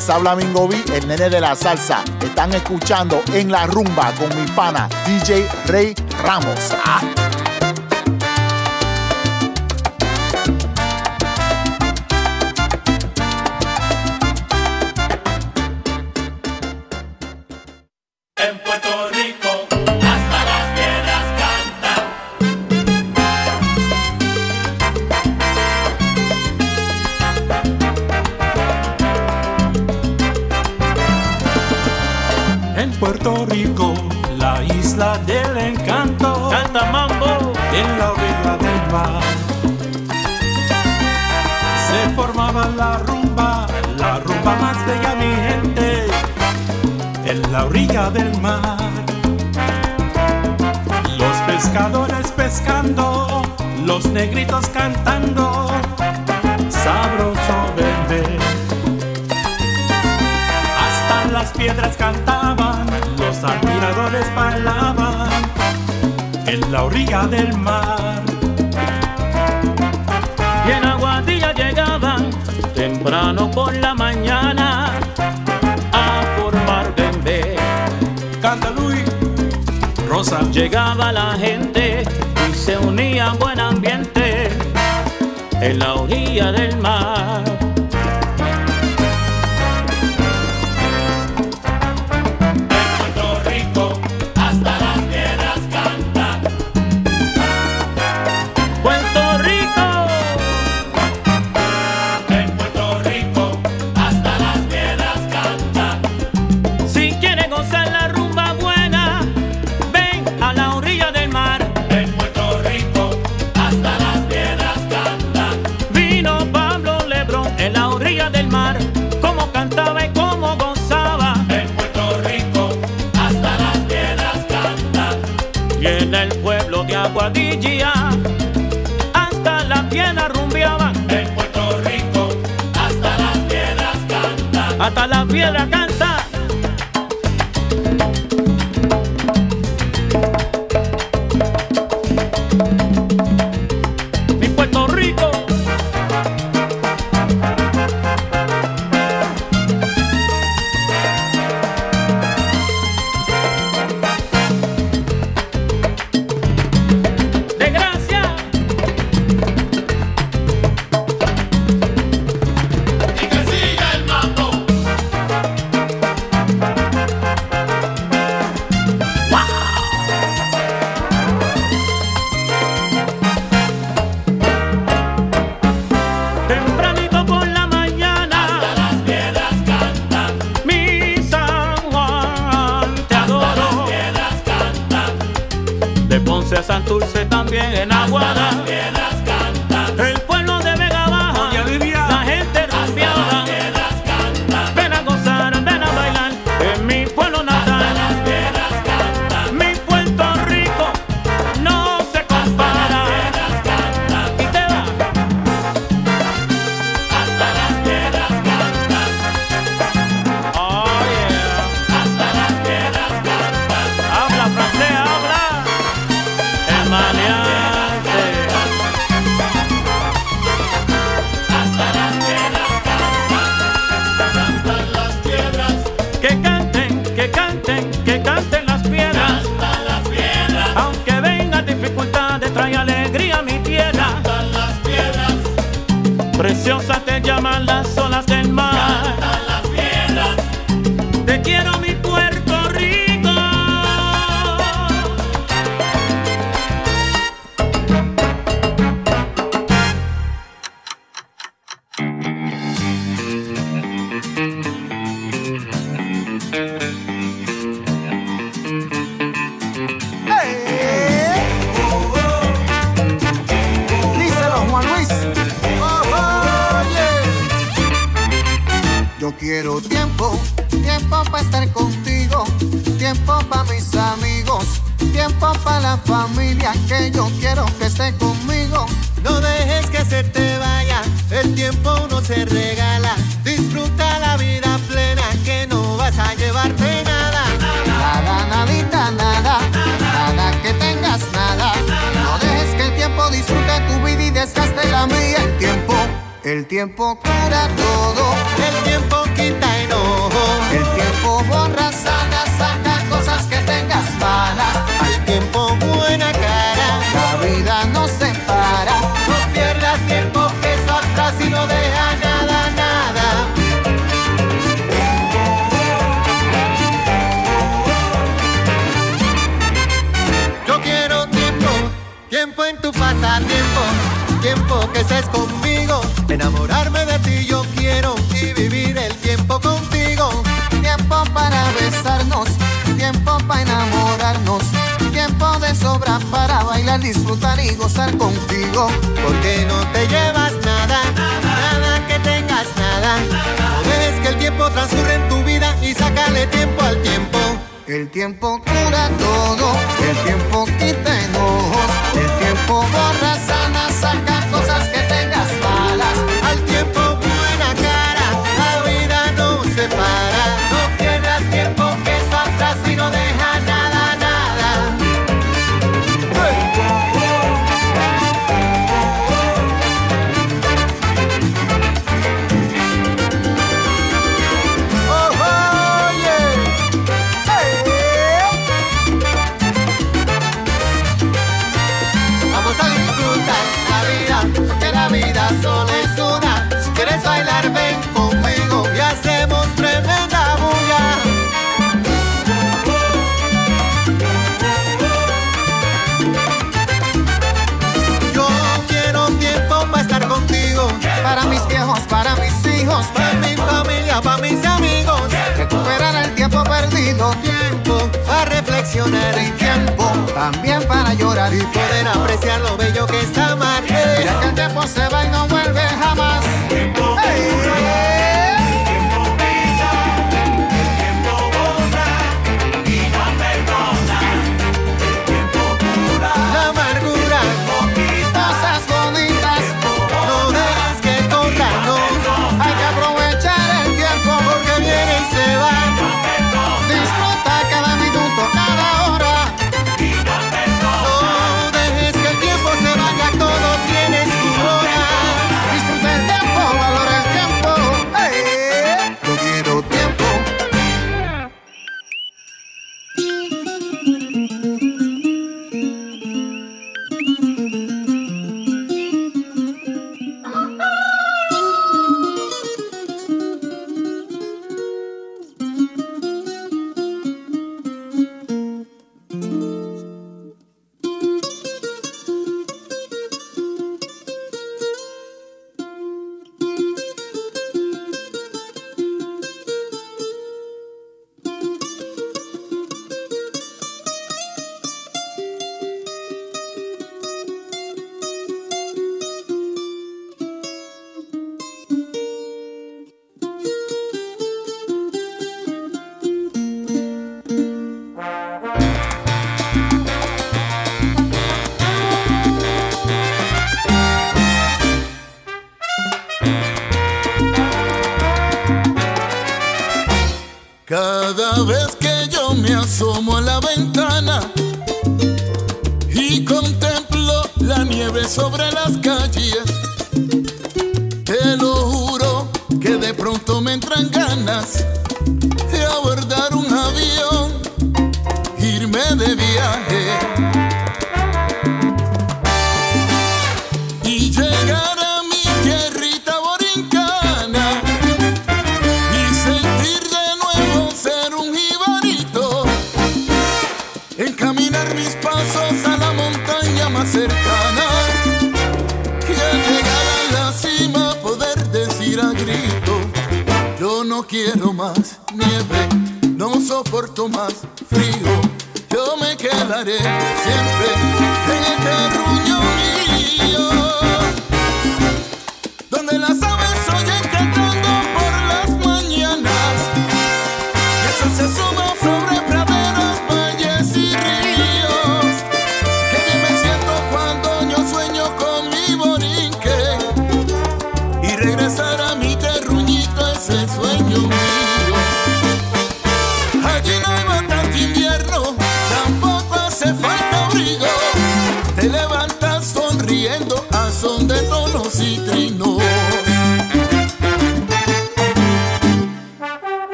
les habla Mingo B, el nene de la salsa. Están escuchando en la rumba con mi pana DJ Rey Ramos. ¡Ah! negritos cantando, sabroso verde. Hasta las piedras cantaban, los admiradores bailaban en la orilla del mar. Y en Aguadilla llegaban temprano por la mañana a formar bebé. Canta Luis. Rosa. Llegaba la gente se unía buen ambiente en la orilla del mar. la calle. vacacionar el tiempo también para llorar y poder apreciar lo bello que está amar. Mira que el tiempo se va y no vuelve jamás.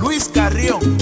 Luis Carrión.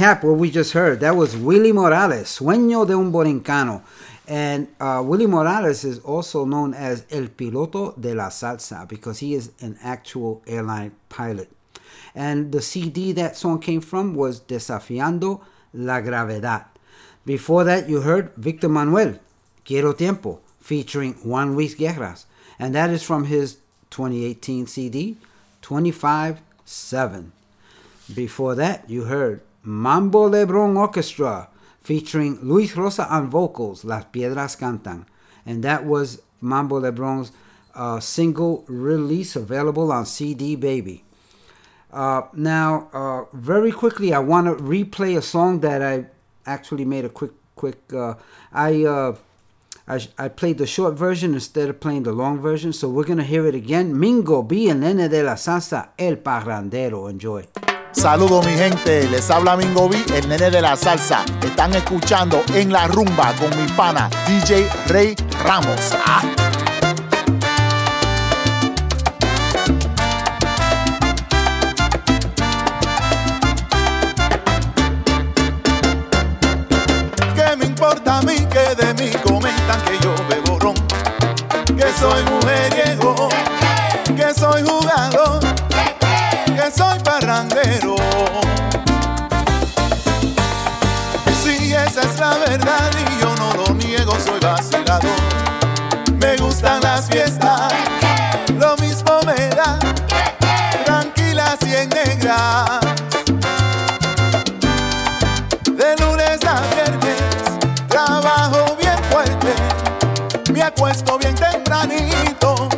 Recap what we just heard. That was Willie Morales, Sueño de un Borincano. And uh, Willie Morales is also known as El Piloto de la Salsa because he is an actual airline pilot. And the CD that song came from was Desafiando la Gravedad. Before that, you heard Victor Manuelle, Quiero Tiempo, featuring Juan Luis Guerras. And that is from his 2018 CD, 25 7. Before that, you heard Mambo Lebron Orchestra featuring Luis Rosa on vocals, Las Piedras Cantan. And that was Mambo Lebron's uh, single release available on CD Baby. Uh, now, uh, very quickly, I want to replay a song that I actually made a quick, quick. Uh, I, uh, I I played the short version instead of playing the long version, so we're gonna hear it again. Mingo B, el nene de la salsa, el parrandero. Enjoy. Saludos mi gente, les habla Mingo B, el nene de la salsa. Están escuchando en la rumba con mi pana DJ Rey Ramos. Ah. ¿Qué me importa a mí que de mí comentan que yo bebo ron? Que soy mujeriego, que soy jugador, soy parrandero. Si esa es la verdad y yo no lo niego, soy vacilador. Me gustan las fiestas, lo mismo me da, tranquilas y en negras. De lunes a viernes trabajo bien fuerte, me acuesto bien tempranito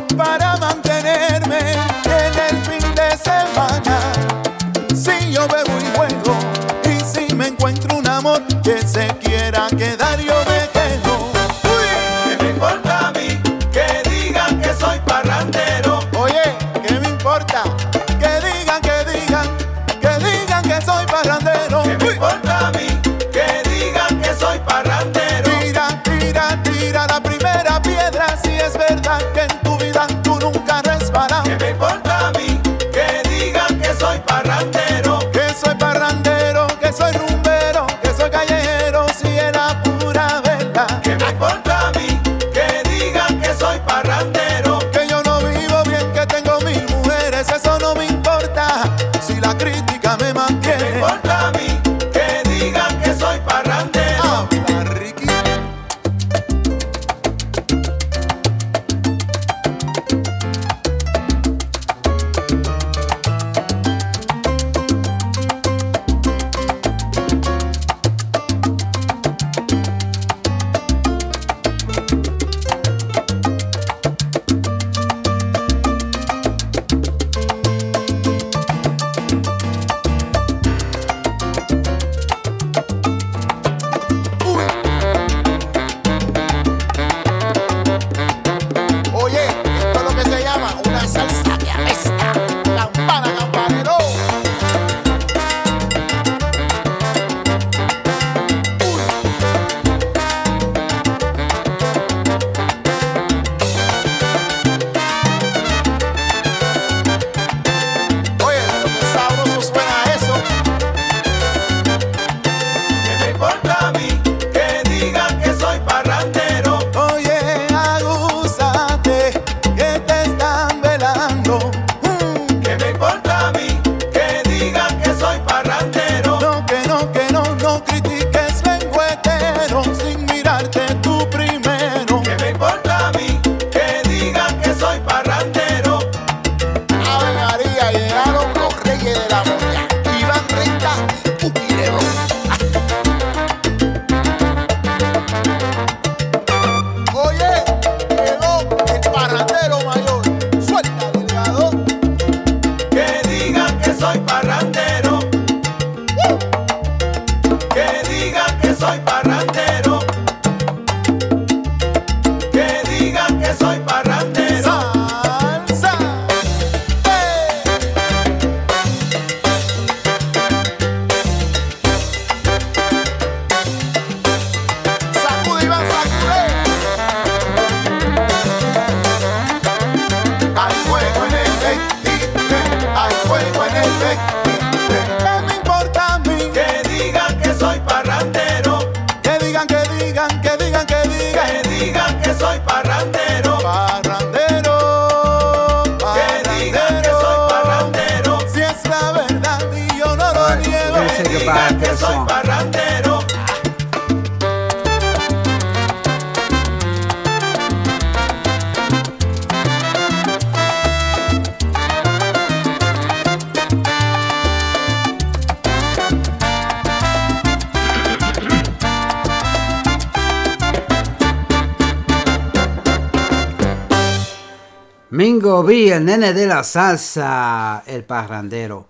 El nene de la salsa, el parrandero.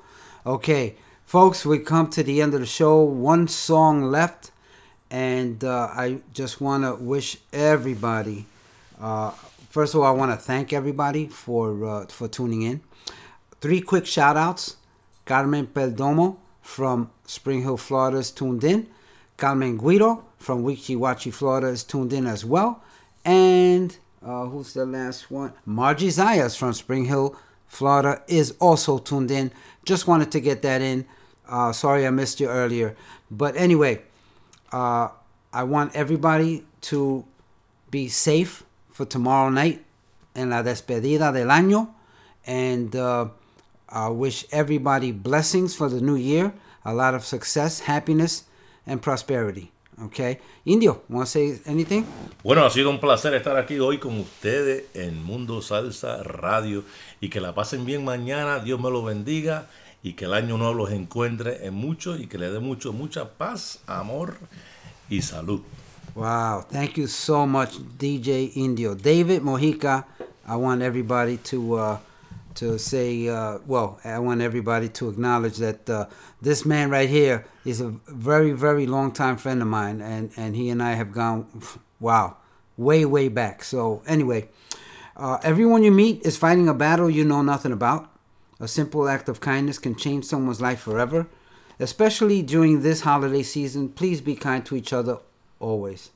Okay, folks, we come to the end of the show. One song left, and uh, I just want to wish everybody. Uh, first of all, I want to thank everybody for uh, for tuning in. Three quick shout outs. Carmen Peldomo from Spring Hill, Florida is tuned in. Carmen Guido from Weeki Wachee, Florida is tuned in as well. And uh, who's the last one? Margie Zayas from Spring Hill, Florida is also tuned in. Just wanted to get that in. Uh, sorry I missed you earlier. But anyway, uh, I want everybody to be safe for tomorrow night en la despedida del año. And uh, I wish everybody blessings for the new year, a lot of success, happiness, and prosperity. Okay? Indio, want to say anything? Bueno, ha sido un placer estar aquí hoy con ustedes en Mundo Salsa Radio y que la pasen bien mañana, Dios me lo bendiga y que el año nuevo los encuentre en mucho y que le dé mucho, mucha paz, amor y salud. Wow, thank you so much, DJ Indio. David Mojica, I want everybody to uh, to say, uh, well, I want everybody to acknowledge that uh, this man right here is a very, very long time friend of mine, and, and he and I have gone, wow, way, way back. So, anyway, uh, everyone you meet is fighting a battle you know nothing about. A simple act of kindness can change someone's life forever. Especially during this holiday season, please be kind to each other always.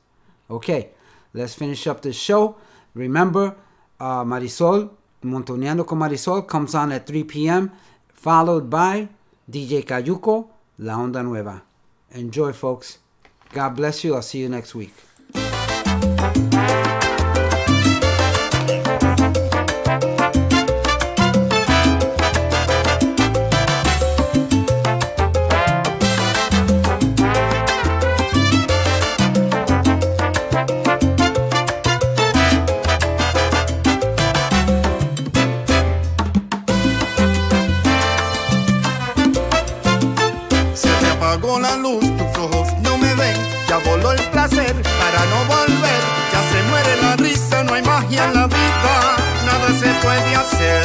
Okay, let's finish up this show. Remember, uh, Marisol, Montoneando con Marisol comes on at 3 p.m., followed by DJ Cayuco, La Onda Nueva. Enjoy, folks. God bless you. I'll see you next week. Para no volver, ya se muere la risa, no hay magia en la vida, nada se puede hacer.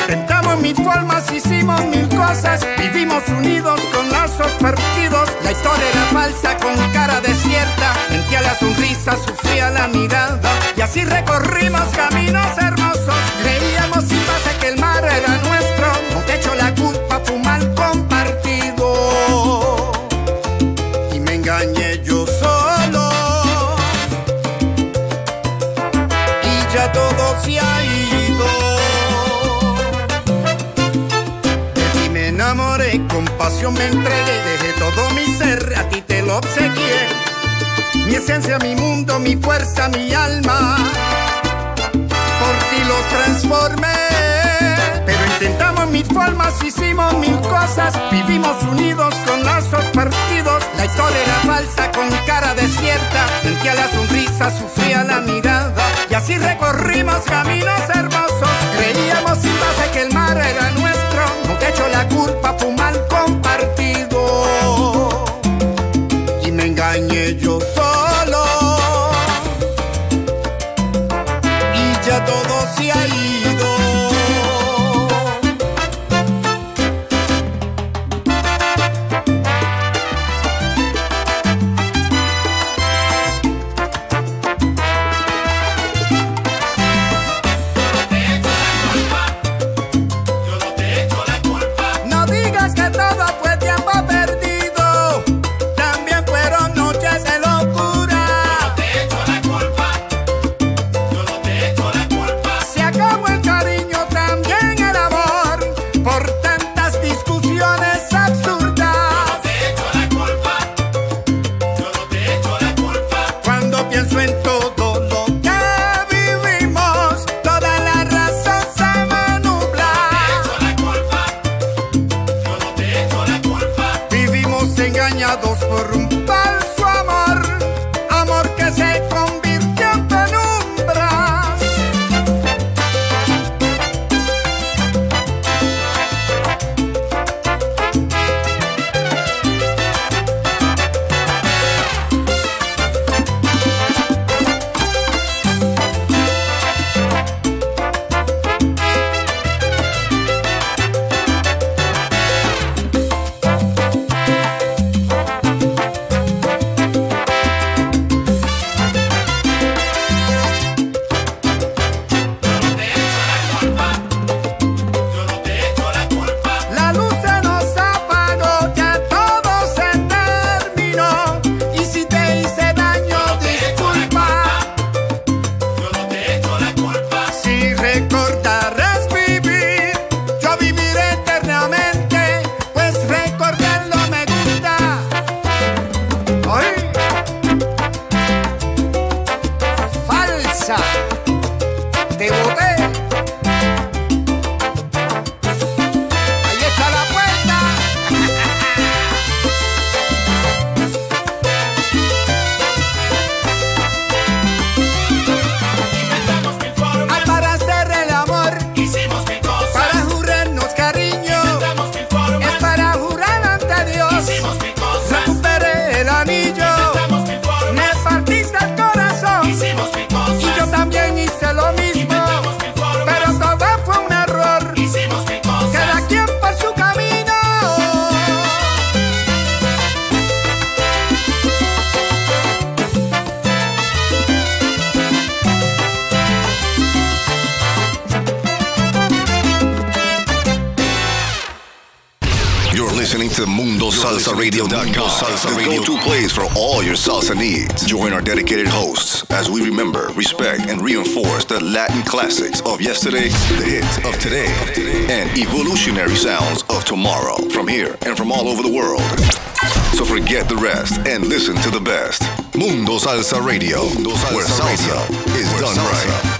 Intentamos mil formas, hicimos mil cosas, vivimos unidos con lazos partidos, la historia era falsa con cara desierta, mentía la sonrisa, sufría la mirada, y así recorrimos caminos hermosos, me entregué, dejé todo mi ser, a ti te lo obsequié. Mi esencia, mi mundo, mi fuerza, mi alma, por ti los transformé. Pero intentamos mil formas, hicimos mil cosas, vivimos unidos con lazos partidos. La historia era falsa con cara desierta, mentía la sonrisa, sufría la mirada. Y así recorrimos caminos hermosos, creíamos sin base que el mar era nuestro. Te echo la culpa, fue un mal compartido. Y me engañé yo classics of yesterday, the hits of today, and evolutionary sounds of tomorrow from here and from all over the world. So forget the rest and listen to the best. Mundo Salsa Radio, Mundo Salsa where salsa Radio. is where done salsa. right.